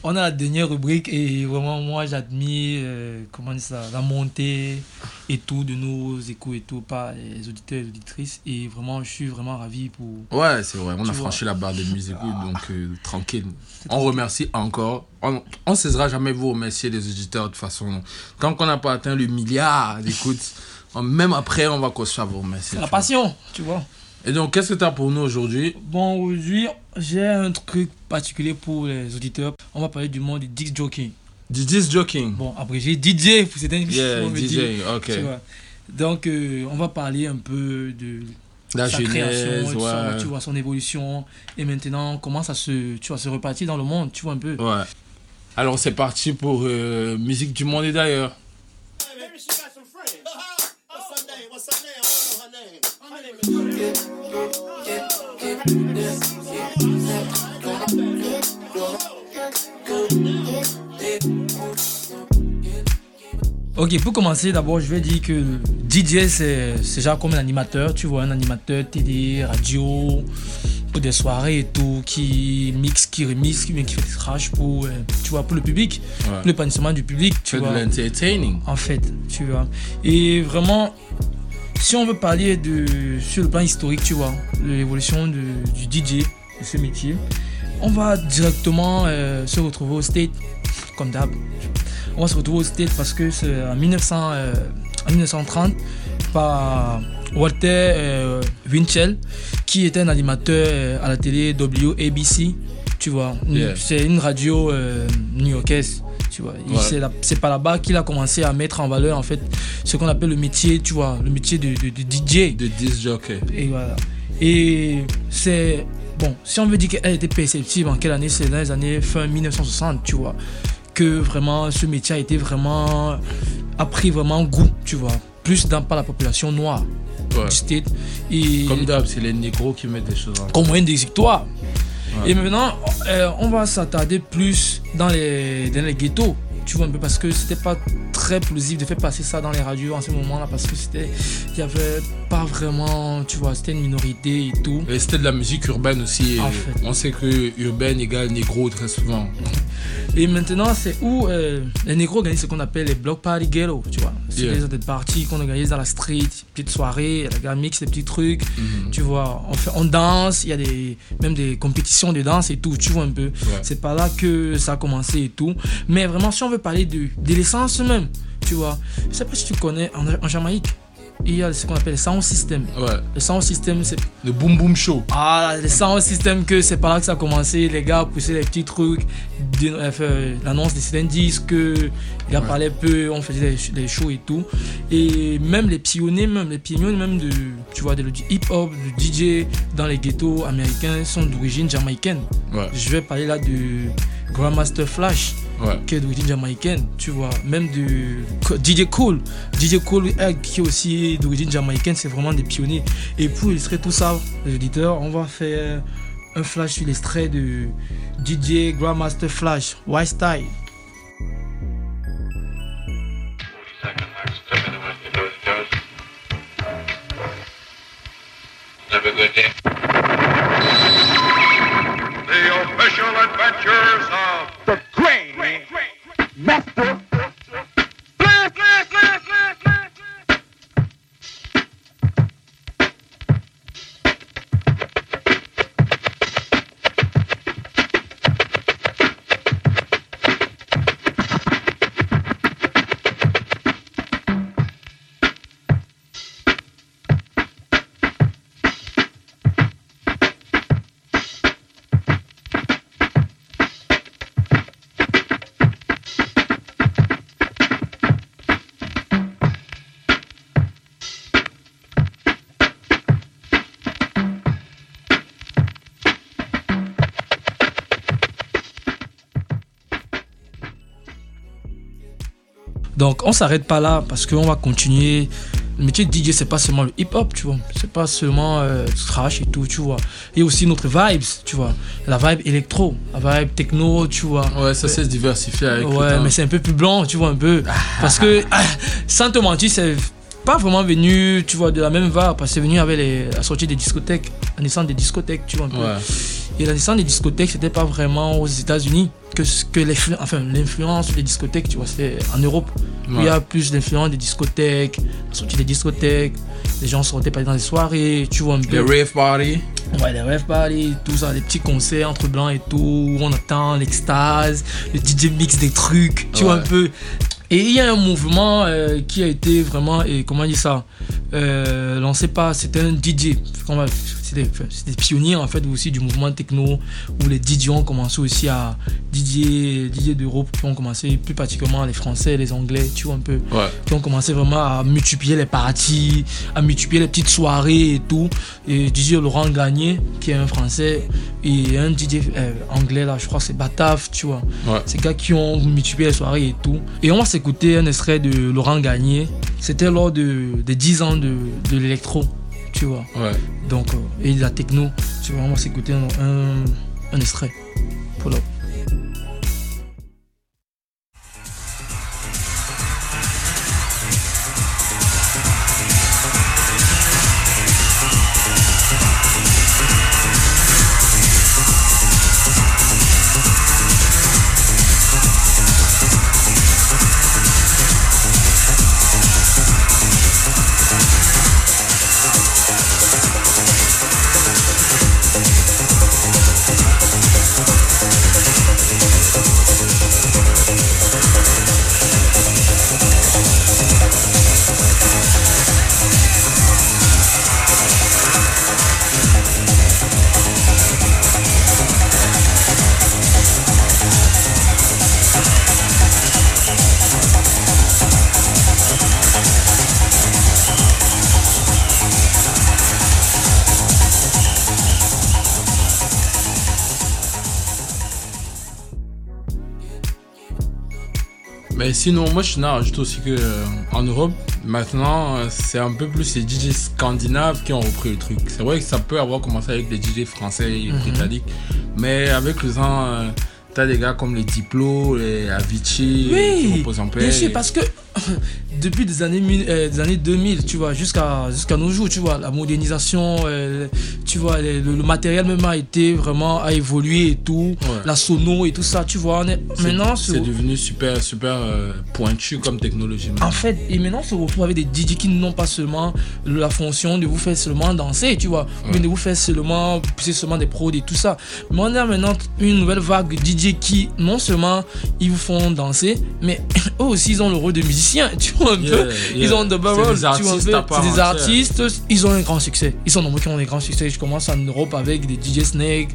Speaker 15: On a la dernière rubrique et vraiment, moi, j'admire euh, comment dire ça, la montée et tout de nos échos et tout par les auditeurs et les auditrices. Et vraiment, je suis vraiment ravi pour.
Speaker 2: Ouais, c'est vrai, on
Speaker 15: Tu
Speaker 2: a
Speaker 15: vois.
Speaker 2: franchi la barre des musiques, donc euh, tranquille. On remercie encore. On ne cessera jamais vous remercier les auditeurs de toute façon. Tant qu'on n'a pas atteint le milliard d'écoutes, même après, on va continuer à vous remercier.
Speaker 15: C'est la
Speaker 2: vois.
Speaker 15: passion, tu vois.
Speaker 2: Et donc, qu'est-ce que tu as pour nous aujourd'hui?
Speaker 15: Bon, aujourd'hui, j'ai un truc particulier pour les auditeurs. On va parler du monde du disc jockey.
Speaker 2: Du disc jockeying
Speaker 15: Bon, abrégé DJ, pour certains
Speaker 2: Yeah, DJ, ok.
Speaker 15: tu vois. Donc, euh, on va parler un peu de
Speaker 2: La
Speaker 15: sa
Speaker 2: genèse,
Speaker 15: création,
Speaker 2: ouais.
Speaker 15: tu vois, son évolution, et maintenant, comment ça se, tu vois, se repartir dans le monde, tu vois un peu.
Speaker 2: Ouais. Alors, c'est parti pour euh, Musique du monde et d'ailleurs.
Speaker 15: Ok, pour commencer, d'abord, je vais dire que DJ, c'est genre comme un animateur, tu vois, un animateur télé, radio, pour des soirées et tout, qui mixe, qui remix, qui, qui fait des pour, euh, tu vois, pour le public,
Speaker 2: Ouais.
Speaker 15: pour l'épanouissement du public, tu
Speaker 2: Fait de
Speaker 15: vois.
Speaker 2: l'entertaining.
Speaker 15: En fait, tu vois. Et vraiment, si on veut parler de, sur le plan historique, tu vois, de l'évolution du DJ, de ce métier, on va directement euh, se retrouver au State, comme d'hab. On va se retrouver au State parce que c'est en, 1900, euh, en 1930 par Walter euh, Winchell, qui était un animateur à la télé WABC, tu vois.
Speaker 2: Yeah.
Speaker 15: C'est une radio new-yorkaise, tu vois.
Speaker 2: Ouais.
Speaker 15: C'est par là-bas qu'il a commencé à mettre en valeur, en fait, ce qu'on appelle le métier, tu vois, le métier de, de- de DJ.
Speaker 2: De disc jockey.
Speaker 15: Et voilà. Et c'est. Bon, si on veut dire qu'elle était perceptible en quelle année? C'est dans les années fin 1960, tu vois. Que vraiment ce métier a été vraiment. a pris vraiment goût, tu vois. Plus dans par la population noire
Speaker 2: Ouais.
Speaker 15: du State. Et
Speaker 2: Comme d'hab, c'est les négros qui mettent des choses en
Speaker 15: comme moyen d'exécutoire.
Speaker 2: Ouais.
Speaker 15: Et maintenant, euh, on va s'attarder plus dans les, dans les ghettos, tu vois un peu, parce que c'était pas très plausible de faire passer ça dans les radios en ce moment-là, parce que c'était, il y avait pas vraiment, tu vois, c'était une minorité et tout.
Speaker 2: Et c'était de la musique urbaine aussi.
Speaker 15: En fait.
Speaker 2: On sait que urbaine égale négro très souvent.
Speaker 15: Et maintenant, c'est où euh, les négros organisent ce qu'on appelle les block party ghetto, tu vois. C'est
Speaker 2: Yeah.
Speaker 15: des, parties qu'on organise dans la street, petites soirées, les gars mixent des petits trucs,
Speaker 2: Mhm.
Speaker 15: tu vois. On, fait, on danse, il y a des, même des compétitions de danse et tout, tu vois un peu. C'est par là que ça a commencé et tout. Mais vraiment, si on veut parler de, de l'essence même, tu vois. Je sais pas si tu connais, en, en Jamaïque, il y a ce qu'on appelle le sound system.
Speaker 2: Ouais.
Speaker 15: Le sound system, c'est
Speaker 2: Le boom boom show.
Speaker 15: ah, le sound system que c'est par là que ça a commencé. Les gars poussaient les petits trucs, euh, fait l'annonce des certains disques, les gars
Speaker 2: Ouais.
Speaker 15: parlaient peu, on faisait des, shows et tout. Et même les pionniers, même les pionniers même de, tu vois, de, du hip-hop, du DJ dans les ghettos américains sont d'origine jamaïcaine.
Speaker 2: Ouais.
Speaker 15: Je vais parler là de Grandmaster Flash,
Speaker 2: Ouais.
Speaker 15: qui est d'origine jamaïcaine, tu vois. Même de DJ Cool, DJ Cool euh, qui est aussi d'origine jamaïcaine, c'est vraiment des pionniers. Et pour illustrer tout ça, les auditeurs, on va faire un flash sur l'extrait de DJ Grandmaster Flash, White Style.
Speaker 10: Have a good day.
Speaker 16: The official adventures of the Great Master
Speaker 15: Donc on s'arrête pas là parce qu'on va continuer. Le métier de DJ c'est pas seulement le hip hop, tu vois. C'est pas seulement euh, trash et tout, tu vois. Il y a aussi notre vibes, tu vois. La vibe électro, la vibe techno, tu vois.
Speaker 2: Ouais, ça c'est se diversifier avec
Speaker 15: Ouais, mais c'est un peu plus blanc, tu vois un peu. *laughs* Parce que *laughs* sans te mentir, c'est pas vraiment venu, tu vois, de la même vague, parce que c'est venu avec les- la sortie des discothèques, la naissance des discothèques, tu vois un peu.
Speaker 2: Ouais.
Speaker 15: Et la naissance des discothèques, c'était pas vraiment aux États-Unis que, que l'influ- enfin, l'influence des discothèques, tu vois, c'est en Europe. Il y a plus d'influence des discothèques, la sortie des discothèques, les gens sortaient pas dans les soirées, tu vois un peu.
Speaker 2: Les rave party.
Speaker 15: Ouais, les rave parties, tout ça, les petits concerts entre blancs et tout, où on attend l'extase, le DJ mix des trucs, tu vois un peu. Et il y a un mouvement euh, qui a été vraiment, et comment dire ça, euh, lancé par, c'était un DJ, c'était des pionniers en fait aussi du mouvement techno, où les DJ ont commencé aussi à, DJ, DJ d'Europe qui ont commencé, plus particulièrement les Français, les Anglais, tu vois un peu,
Speaker 2: Ouais.
Speaker 15: qui ont commencé vraiment à multiplier les parties, à multiplier les petites soirées et tout. Et DJ Laurent Gagné, qui est un Français, et un DJ euh, anglais là, je crois que c'est Bataf, tu vois.
Speaker 2: Ouais.
Speaker 15: Ces gars qui ont multiplié les soirées et tout. Et on va s'écouter un extrait de Laurent Gagné. C'était lors de, des 10 ans de, de l'électro. Tu vois.
Speaker 2: Ouais.
Speaker 15: Donc, euh, et la techno, tu vas vraiment s'écouter un, un, un extrait. Pull
Speaker 2: sinon, moi je rajouter aussi que euh, en Europe, maintenant, euh, c'est un peu plus les DJ scandinaves qui ont repris le truc. C'est vrai que ça peut avoir commencé avec les DJ français et
Speaker 15: Mhm.
Speaker 2: britanniques, mais avec le temps, euh, t'as des gars comme les Diplo, les Avicii, qui
Speaker 15: Oui,
Speaker 2: reposent en paix.
Speaker 15: bien sûr, parce que depuis des années, euh, des années 2000, tu vois, jusqu'à jusqu'à nos jours, tu vois, la modernisation, euh, tu vois, le, le matériel même a été vraiment a évolué et tout, la sono et tout ça, tu vois, on est maintenant
Speaker 2: c'est devenu super, super euh, pointu comme technologie.
Speaker 15: En fait, et maintenant, on se retrouve avec des DJ qui n'ont pas seulement la fonction de vous faire seulement danser, tu vois, mais de vous faire seulement, c'est seulement des prods et tout ça. Mais on a maintenant une nouvelle vague de DJ qui, non seulement ils vous font danser, mais *coughs* eux aussi, ils ont le rôle de musicien, *laughs* tu vois, un
Speaker 2: Yeah,
Speaker 15: peu.
Speaker 2: yeah.
Speaker 15: Ils ont de rôle,
Speaker 2: des
Speaker 15: tu vois, un
Speaker 2: artistes
Speaker 15: C'est des artistes, ils ont un grand succès. Ils sont nombreux qui ont des grands succès. Je commence en Europe avec des DJ Snake.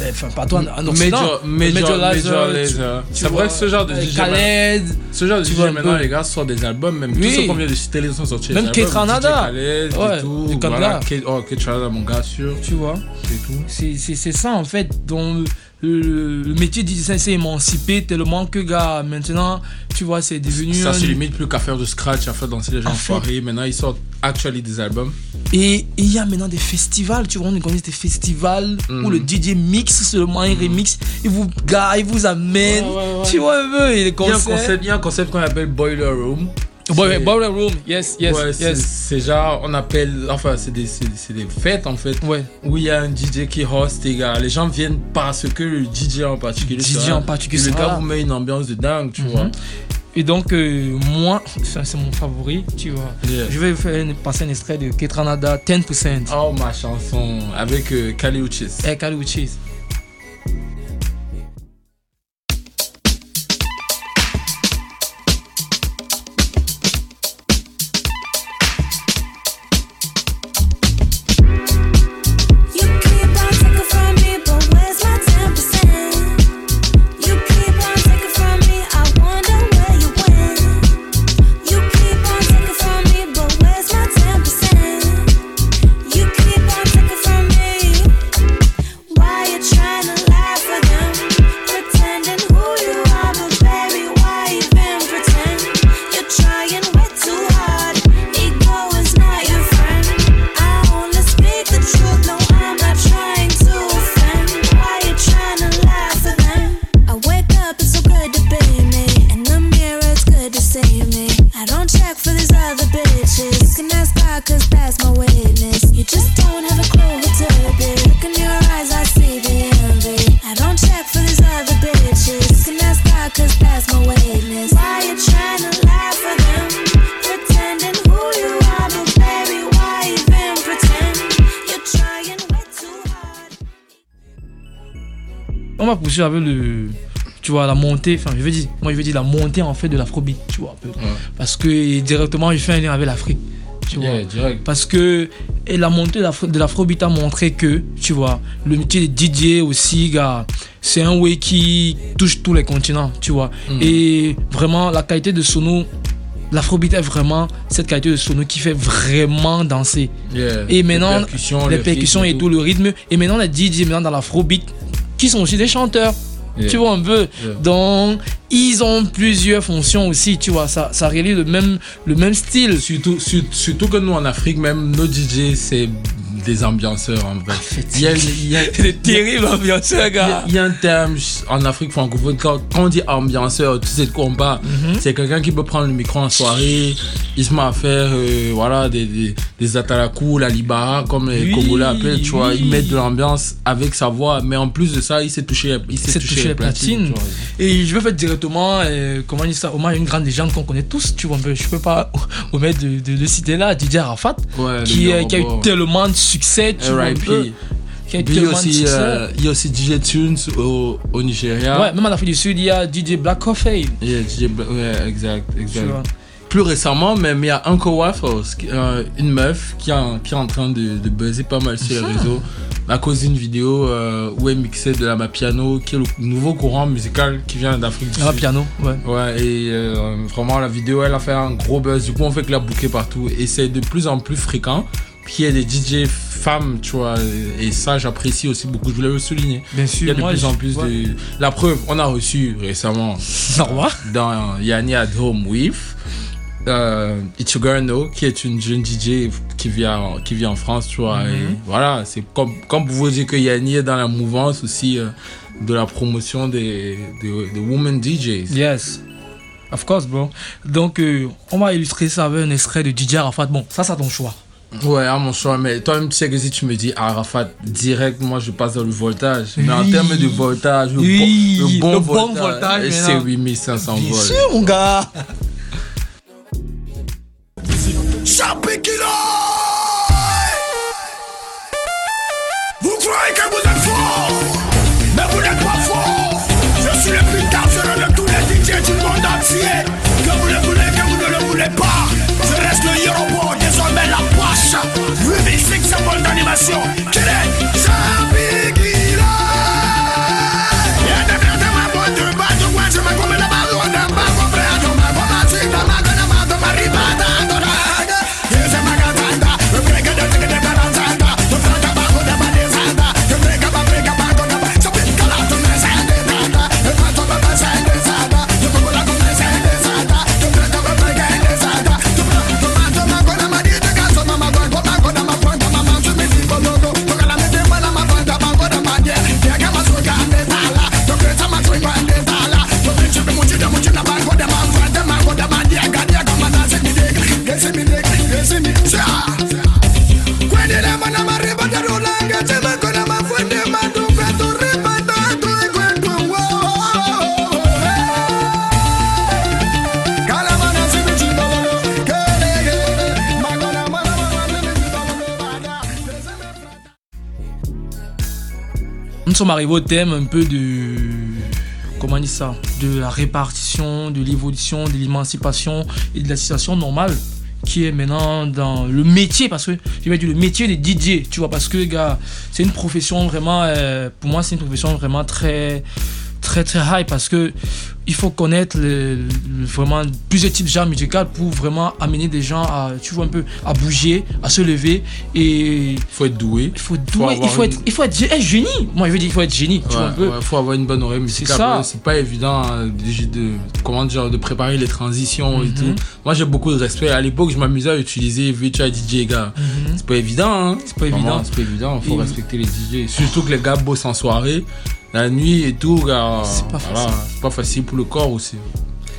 Speaker 15: euh, Enfin, partout en, en Occident.
Speaker 2: Major, Major, Major Lazer.
Speaker 15: tu
Speaker 2: C'est vrai que ce genre de
Speaker 15: euh,
Speaker 2: DJ.
Speaker 15: Khaled.
Speaker 2: Ce genre de DJ maintenant, les gars sortent des albums, même tous ceux qu'on vient de citer, les sont sortis.
Speaker 15: Même. Ketranada.
Speaker 2: Khaled
Speaker 15: Ouais,
Speaker 2: tout. Voilà, oh, Ketranada, mon gars sûr.
Speaker 15: Tu vois
Speaker 2: tout.
Speaker 15: C'est c'est- c'est ça en fait dont le, le métier de DJ s'est émancipé tellement que gars maintenant tu vois c'est devenu
Speaker 2: Ça
Speaker 15: un-
Speaker 2: se limite plus qu'à faire du scratch, à faire danser les gens soirée. Maintenant, ils sortent actually des albums.
Speaker 15: et il y a maintenant des festivals tu vois on connaît des festivals
Speaker 2: Mhm.
Speaker 15: où le DJ mixe seulement il remix il vous gars il vous amène
Speaker 2: Ouais, ouais, ouais.
Speaker 15: tu vois
Speaker 2: Il y a un concept, il y a un concept qu'on appelle Boiler Room.
Speaker 15: Boiler- Room, yes, yes,
Speaker 2: Ouais, c'est-
Speaker 15: yes.
Speaker 2: C'est genre, on appelle, enfin, c'est des, des fêtes en fait. Où il y a un DJ qui host, les gars. Les gens viennent parce que le DJ en particulier.
Speaker 15: DJ
Speaker 2: sera-
Speaker 15: en particulier
Speaker 2: Le gars vous met une ambiance de dingue, tu vois.
Speaker 15: Et donc, euh, moi, ça, c'est mon favori, tu vois.
Speaker 2: Yeah.
Speaker 15: Je vais faire passer un extrait de Ketranada 10%.
Speaker 2: Oh, ma chanson avec euh, Kali Uchis.
Speaker 15: Eh, Kali Uchis. Avec le. Tu vois, la montée, enfin, je veux dire, moi je veux dire la montée en fait de l'afrobeat, tu vois, un peu. Parce que directement, je fais un lien avec l'Afrique, tu vois.
Speaker 2: Yeah, direct.
Speaker 15: Parce que et la montée de l'Afro- de l'afrobeat a montré que, tu vois, le métier de DJ aussi, gars, c'est un way qui touche tous les continents, tu vois.
Speaker 2: Mm.
Speaker 15: Et vraiment, la qualité de sono, l'afrobeat est vraiment cette qualité de sono qui fait vraiment danser.
Speaker 2: Yeah.
Speaker 15: Et maintenant,
Speaker 2: Les percussions,
Speaker 15: les
Speaker 2: le
Speaker 15: percussions
Speaker 2: rythme et
Speaker 15: et tout, le rythme. Et maintenant, les DJ maintenant dans l'afrobeat, qui sont aussi des chanteurs.
Speaker 2: Yeah.
Speaker 15: Tu vois un peu.
Speaker 2: Yeah.
Speaker 15: Donc, ils ont plusieurs fonctions aussi, tu vois. Ça, ça réalise le même, le même style.
Speaker 2: Surtout, sur- surtout que nous en Afrique, même nos DJ, c'est des ambianceurs en vrai. Il y a, il y a-
Speaker 15: C'est *laughs* des terribles ambianceurs, gars.
Speaker 2: il y a un terme en Afrique francophone, quand, quand on dit ambianceur, tu sais de quoi on parle. C'est quelqu'un qui peut prendre le micro en soirée, il se met à faire euh, voilà, des, des, des atalakou, la libara, comme les
Speaker 15: Oui,
Speaker 2: Congolais appellent, tu vois.
Speaker 15: oui.
Speaker 2: Il met de l'ambiance avec sa voix, mais en plus de ça, il s'est touché, il s'est touché,
Speaker 15: touché
Speaker 2: vois.
Speaker 15: Et je vais faire directement, euh, comment dire ça, à une grande légende qu'on connaît tous, tu vois. Je peux pas *laughs* omettre de, de le citer là, Didier Arafat,
Speaker 2: Ouais,
Speaker 15: qui, euh, qui a eu tellement de succès, tu.
Speaker 2: RIP. Il y a aussi, euh, il y a aussi DJ Tunes au, au Nigeria.
Speaker 15: Ouais, même en Afrique du Sud, il y a DJ Black Coffee.
Speaker 2: Yeah, DJ Bla- ouais, exact, exact. Plus récemment, même, il y a Uncle Waffles, euh, une meuf qui, est en- qui est en train de, de buzzer pas mal sur les réseaux à cause d'une vidéo euh, où elle mixait de la mapiano, qui est le nouveau courant musical qui vient d'Afrique du
Speaker 15: Ah,
Speaker 2: Sud.
Speaker 15: piano, ouais.
Speaker 2: Ouais, et euh, vraiment, la vidéo, elle a fait un gros buzz. Du coup, on fait que la bouquet partout. Et c'est de plus en plus fréquent qu'il y ait des DJ femmes, tu vois. Et ça, j'apprécie aussi beaucoup. Je voulais le souligner.
Speaker 15: Bien sûr,
Speaker 2: Il y a de
Speaker 15: moi,
Speaker 2: plus en plus
Speaker 15: ouais.
Speaker 2: de. La preuve, on a reçu récemment.
Speaker 15: Normal.
Speaker 2: Dans Yanni at Home with. Euh, It's Your Girl No, qui est une jeune DJ qui vient, qui vit en France, tu vois. Et
Speaker 15: Mhm.
Speaker 2: voilà, c'est comme, comme pour vous dire que Yanni est dans la mouvance aussi euh, de la promotion des, des, des women DJs.
Speaker 15: Yes. Of course, bro. Donc, euh, on va illustrer ça avec un extrait de DJ Arafat. Bon, ça, c'est ton choix.
Speaker 2: Ouais, à mon choix, mais toi-même, tu sais que si tu me dis Arafat direct, moi je passe dans le voltage. Mais en termes de voltage, le,
Speaker 15: Oui,
Speaker 2: bon, le bon
Speaker 15: le bon
Speaker 2: voltage,
Speaker 15: voltage,
Speaker 2: c'est
Speaker 15: maintenant.
Speaker 2: 8500
Speaker 15: Bien
Speaker 2: volts.
Speaker 15: sûr, mon gars.
Speaker 16: Champikilo Vous croyez que vous êtes fort? Mais vous n'êtes pas fort Je suis le plus dangereux de tous les DJ du monde entier Que vous le voulez, que vous ne le voulez pas 8500 volts d'animation Quel est
Speaker 15: sommes arrivés au thème un peu de. Comment on ça De la répartition, de l'évolution, de l'émancipation et de la situation normale qui est maintenant dans le métier parce que je vais dire le métier des DJ tu vois parce que gars c'est une profession vraiment euh, pour moi c'est une profession vraiment très très très high parce que il faut connaître le- le- vraiment plusieurs types de genres musicaux pour vraiment amener des gens à tu vois un peu à bouger à se lever et il
Speaker 2: faut être doué
Speaker 15: il faut être
Speaker 2: Faut
Speaker 15: doué il faut
Speaker 2: une-
Speaker 15: être il faut être génie moi je veux dire il faut être génie
Speaker 2: Ouais, faut avoir une bonne oreille musicale. C'est pas évident euh, de, de- comment dire, de préparer les transitions et
Speaker 15: Mhm.
Speaker 2: tout. Moi, j'ai beaucoup de respect. À l'époque, je m'amusais à utiliser Virtual DJ, gars.
Speaker 15: Mhm.
Speaker 2: C'est pas évident, hein.
Speaker 15: C'est pas évident.
Speaker 2: C'est pas évident. Faut
Speaker 15: Et-
Speaker 2: respecter les DJ. Surtout que les gars bossent en soirée, la nuit et tout, gars.
Speaker 15: C'est pas
Speaker 2: Voilà,
Speaker 15: facile.
Speaker 2: C'est pas facile pour le corps aussi.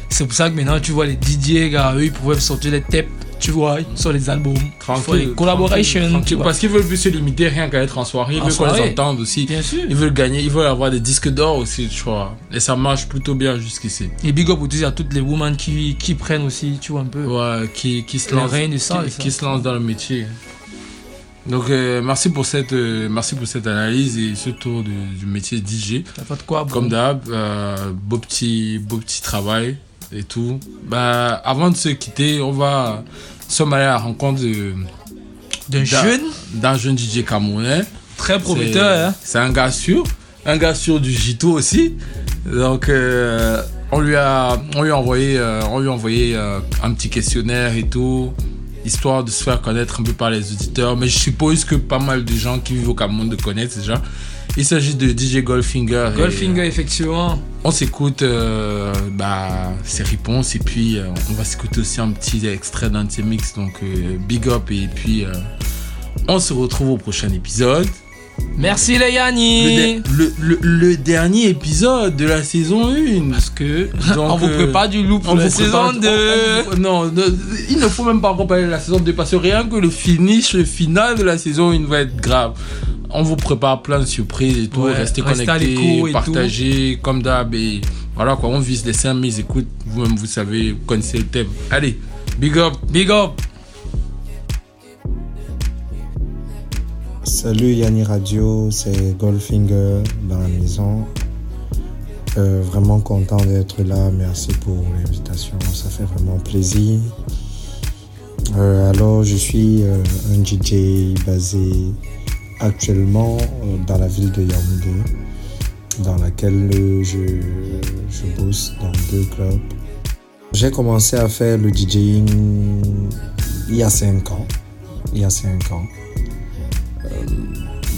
Speaker 15: C'est pour ça que maintenant, tu vois, les DJ, gars, eux, ils pouvaient sortir des tapes, tu vois, sur les albums. Font des collaborations,
Speaker 2: tranquille,
Speaker 15: tu
Speaker 2: tranquille.
Speaker 15: vois.
Speaker 2: Parce qu'ils veulent plus se limiter rien qu'à être en soirée. Ils
Speaker 15: En
Speaker 2: veulent qu'on les entende aussi.
Speaker 15: Bien sûr.
Speaker 2: Ils veulent gagner, ils veulent avoir des disques d'or aussi, tu vois. Et ça marche plutôt bien jusqu'ici.
Speaker 15: Et big up aussi à toutes les women qui, qui prennent aussi, tu vois, un peu.
Speaker 2: Ouais, qui, qui se
Speaker 15: Les
Speaker 2: lancent, qui, qui se lancent dans le métier. Donc euh, merci pour cette euh, merci pour cette analyse et ce tour du, du métier DJ.
Speaker 15: Pas de quoi.
Speaker 2: Comme d'hab, euh, beau petit beau petit travail et tout. Bah avant de se quitter, on va sommes allés à la rencontre
Speaker 15: D'un jeune?
Speaker 2: d'un jeune DJ camerounais.
Speaker 15: Très prometteur,
Speaker 2: C'est-
Speaker 15: hein?
Speaker 2: C'est un gars sûr, un gars sûr du Gito aussi. Donc on lui a on lui a envoyé on lui a envoyé un petit questionnaire et tout. Histoire de se faire connaître un peu par les auditeurs. Mais je suppose que pas mal de gens qui vivent au Cameroun le connaissent déjà. Il s'agit de DJ Goldfinger. Et
Speaker 15: Goldfinger, effectivement.
Speaker 2: On s'écoute euh, bah, ses réponses et puis euh, on va s'écouter aussi un petit extrait d'un de ses mix. Donc euh, big up et puis euh, on se retrouve au prochain épisode.
Speaker 15: Merci les
Speaker 2: Le,
Speaker 15: Yanni.
Speaker 2: le- le- le dernier épisode de la saison 1.
Speaker 15: Parce que *laughs* on vous prépare du loup pour la saison 2.
Speaker 2: on- on- non, non, il ne faut même pas de la saison 2 parce que rien que le finish, le final de la saison 1 va être grave. On vous prépare plein de surprises et tout.
Speaker 15: Ouais,
Speaker 2: restez connectés, partagez comme d'hab. Et voilà quoi, on vise les 5000 écoutes. Vous-même, vous savez, vous connaissez le thème. Allez, big up.
Speaker 15: Big up.
Speaker 17: Salut Yanni Radio, c'est Goldfinger dans la maison. Euh, vraiment content d'être là, merci pour l'invitation, ça fait vraiment plaisir. Euh, alors je suis euh, un DJ basé actuellement dans la ville de Yaoundé, dans laquelle je, je bosse dans deux clubs. J'ai commencé à faire le DJing il y a 5 ans. Il y a 5 ans.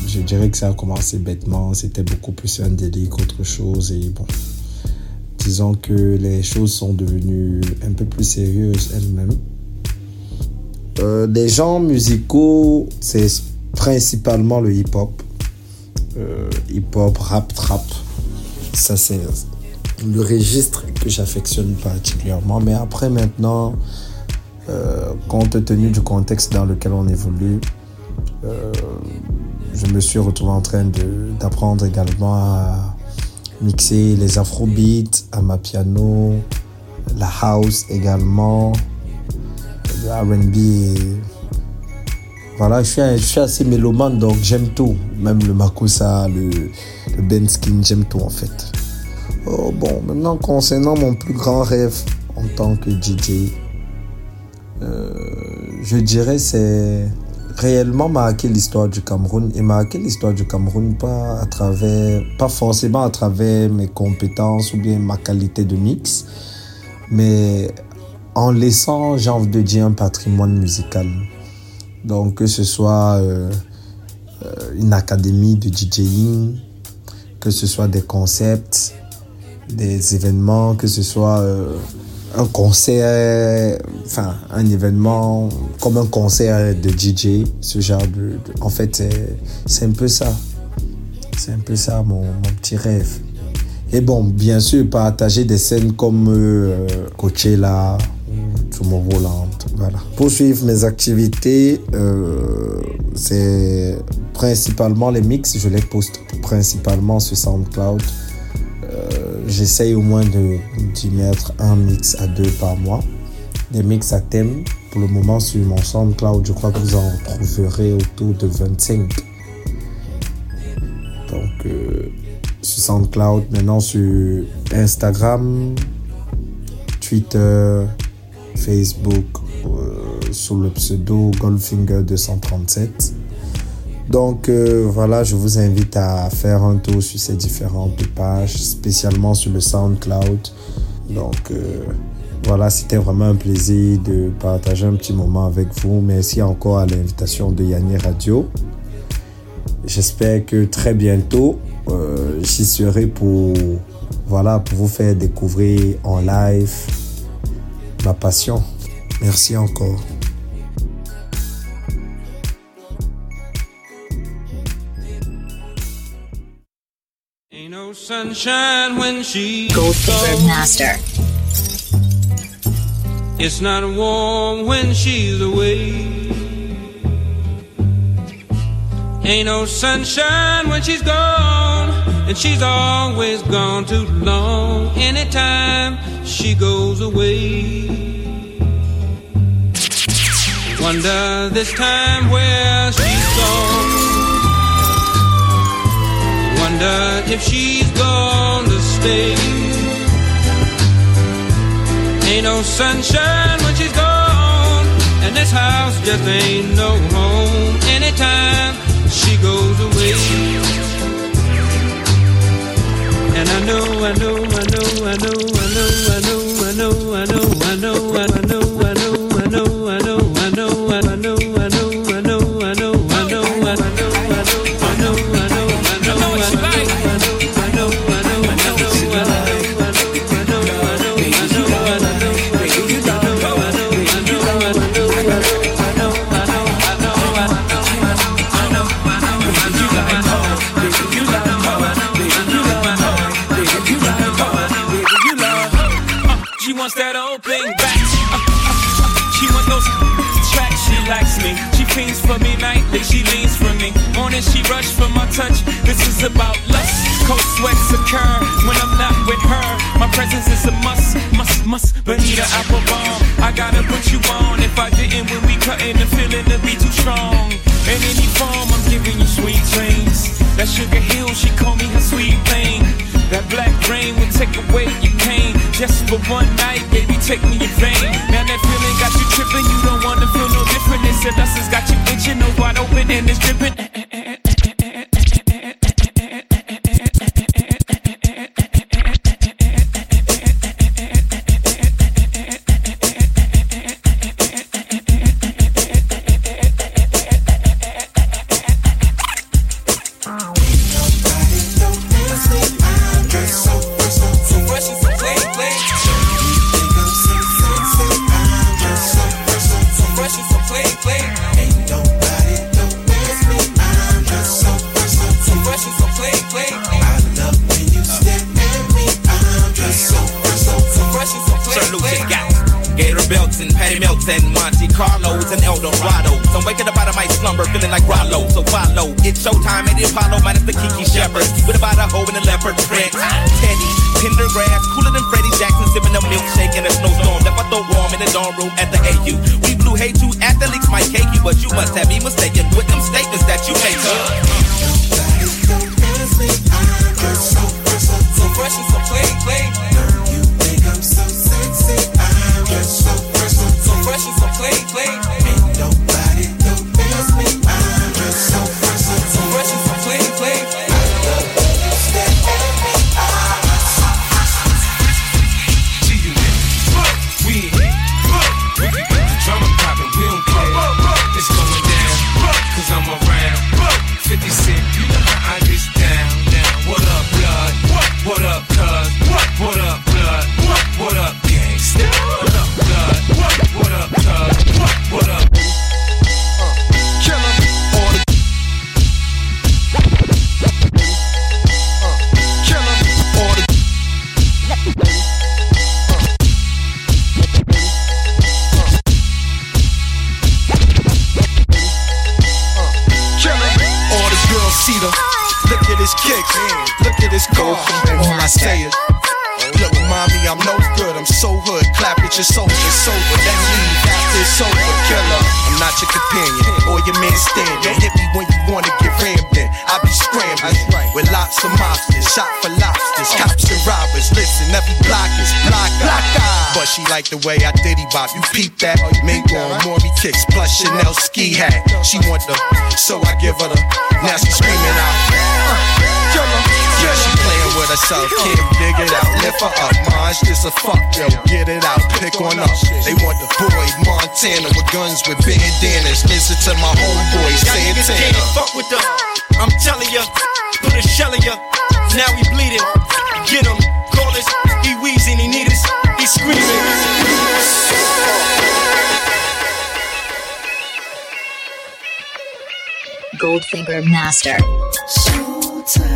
Speaker 17: Je dirais que ça a commencé bêtement, c'était beaucoup plus un délire qu'autre chose disons que les choses sont devenues un peu plus sérieuses elles-mêmes. Euh, les genres musicaux, c'est principalement le hip-hop. Euh, hip-hop, rap, trap. Ça, c'est le registre que j'affectionne particulièrement. Mais après, maintenant, euh, compte tenu du contexte dans lequel on évolue, je me suis retrouvé en train d'apprendre également à mixer les afrobeats, à ma piano, la house également, le RB. Voilà, je suis, assez mélomane donc j'aime tout. Même le makusa, le, le benskin, j'aime tout en fait. Oh, bon, maintenant concernant mon plus grand rêve en tant que DJ, euh, je dirais c'est réellement marquer l'histoire du Cameroun et marquer l'histoire du Cameroun pas à travers pas forcément à travers mes compétences ou bien ma qualité de mix mais en laissant j'ai envie de dire un patrimoine musical. Donc que ce soit euh, euh, une académie de DJing que ce soit des concepts des événements que ce soit euh, un concert, enfin un événement comme un concert de DJ, ce genre de... en fait, c'est- un peu ça. C'est un peu ça mon, mon petit rêve. Et bon, bien sûr, partager des scènes comme euh, Coachella Tomorrowland. Voilà. Pour suivre mes activités, euh, c'est principalement les mix, je les poste principalement sur SoundCloud. Euh, J'essaye au moins de- d'y mettre un mix à deux par mois. Des mix à thème. Pour le moment, sur mon SoundCloud, je crois que vous en trouverez autour de 25. Donc, euh, sur SoundCloud, maintenant sur Instagram, Twitter, Facebook, euh, sous le pseudo Goldfinger237. Donc euh, voilà, je vous invite à faire un tour sur ces différentes pages, spécialement sur le SoundCloud. Donc euh, voilà, c'était vraiment un plaisir de partager un petit moment avec vous. Merci encore à l'invitation de Yanni Radio. J'espère que très bientôt, euh, j'y serai pour, voilà, pour vous faire découvrir en live ma passion. Merci encore.
Speaker 18: Sunshine when she's
Speaker 19: Goldfinger
Speaker 18: gone.
Speaker 19: Master.
Speaker 18: It's not warm when she's away. Ain't no sunshine when she's gone, and she's always gone too long. Anytime she goes away. Wonder this time where she's gone. Wonder if she's gonna stay. Ain't no sunshine when she's gone, and this house just ain't no home anytime she goes away. And I know, I know, I know, I know, I know, I know, I know, I know, I know, I know,
Speaker 20: you,
Speaker 19: but you must have me mistaken with them statements that you make
Speaker 16: up.
Speaker 21: she want the, so I give her the. Now she screaming out, uh, killer. Yeah, she playing with herself, kid, dig it out, lift her up, mine's just a fuck, yo, get it out, pick on up. They want the boy Montana with guns with bandanas. Listen to my homeboy Santana.
Speaker 19: Fuck with the, I'm telling ya, put a shell in ya. Now we bleeding, get him.
Speaker 5: Fabermaster. Master.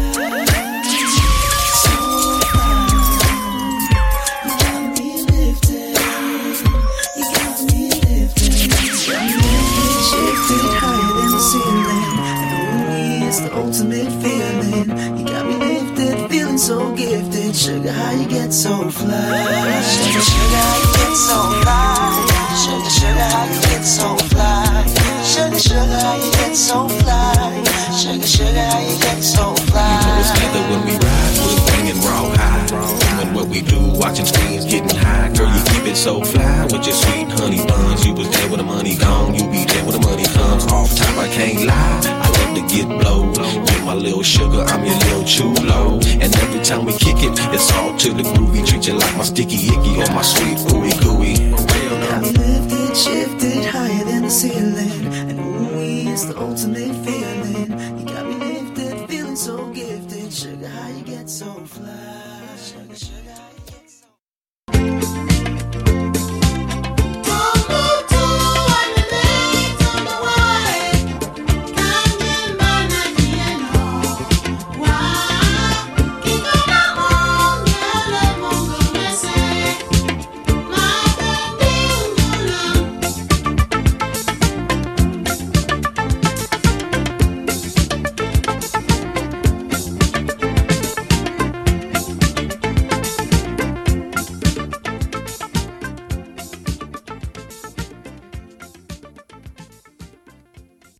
Speaker 22: ultimate feeling. You got me lifted, feeling so gifted. Sugar, how you get so fly? Sugar, sugar, how you get so fly? Sugar, sugar, how you get so fly? Sugar, sugar, how you get so fly?
Speaker 23: watching screens, getting high. Girl, you keep it so fly with your sweet honey buns. You was there when the money gone, you be there when the money comes. Off top, I can't lie. I love to get blow. You my little sugar, I'm your little chulo. And every time we kick it, it's all to the groovy. Treat you like my sticky icky or my sweet ooey gooey.
Speaker 22: I lifted, shifted higher than the ceiling, and ooey is the ultimate feeling. You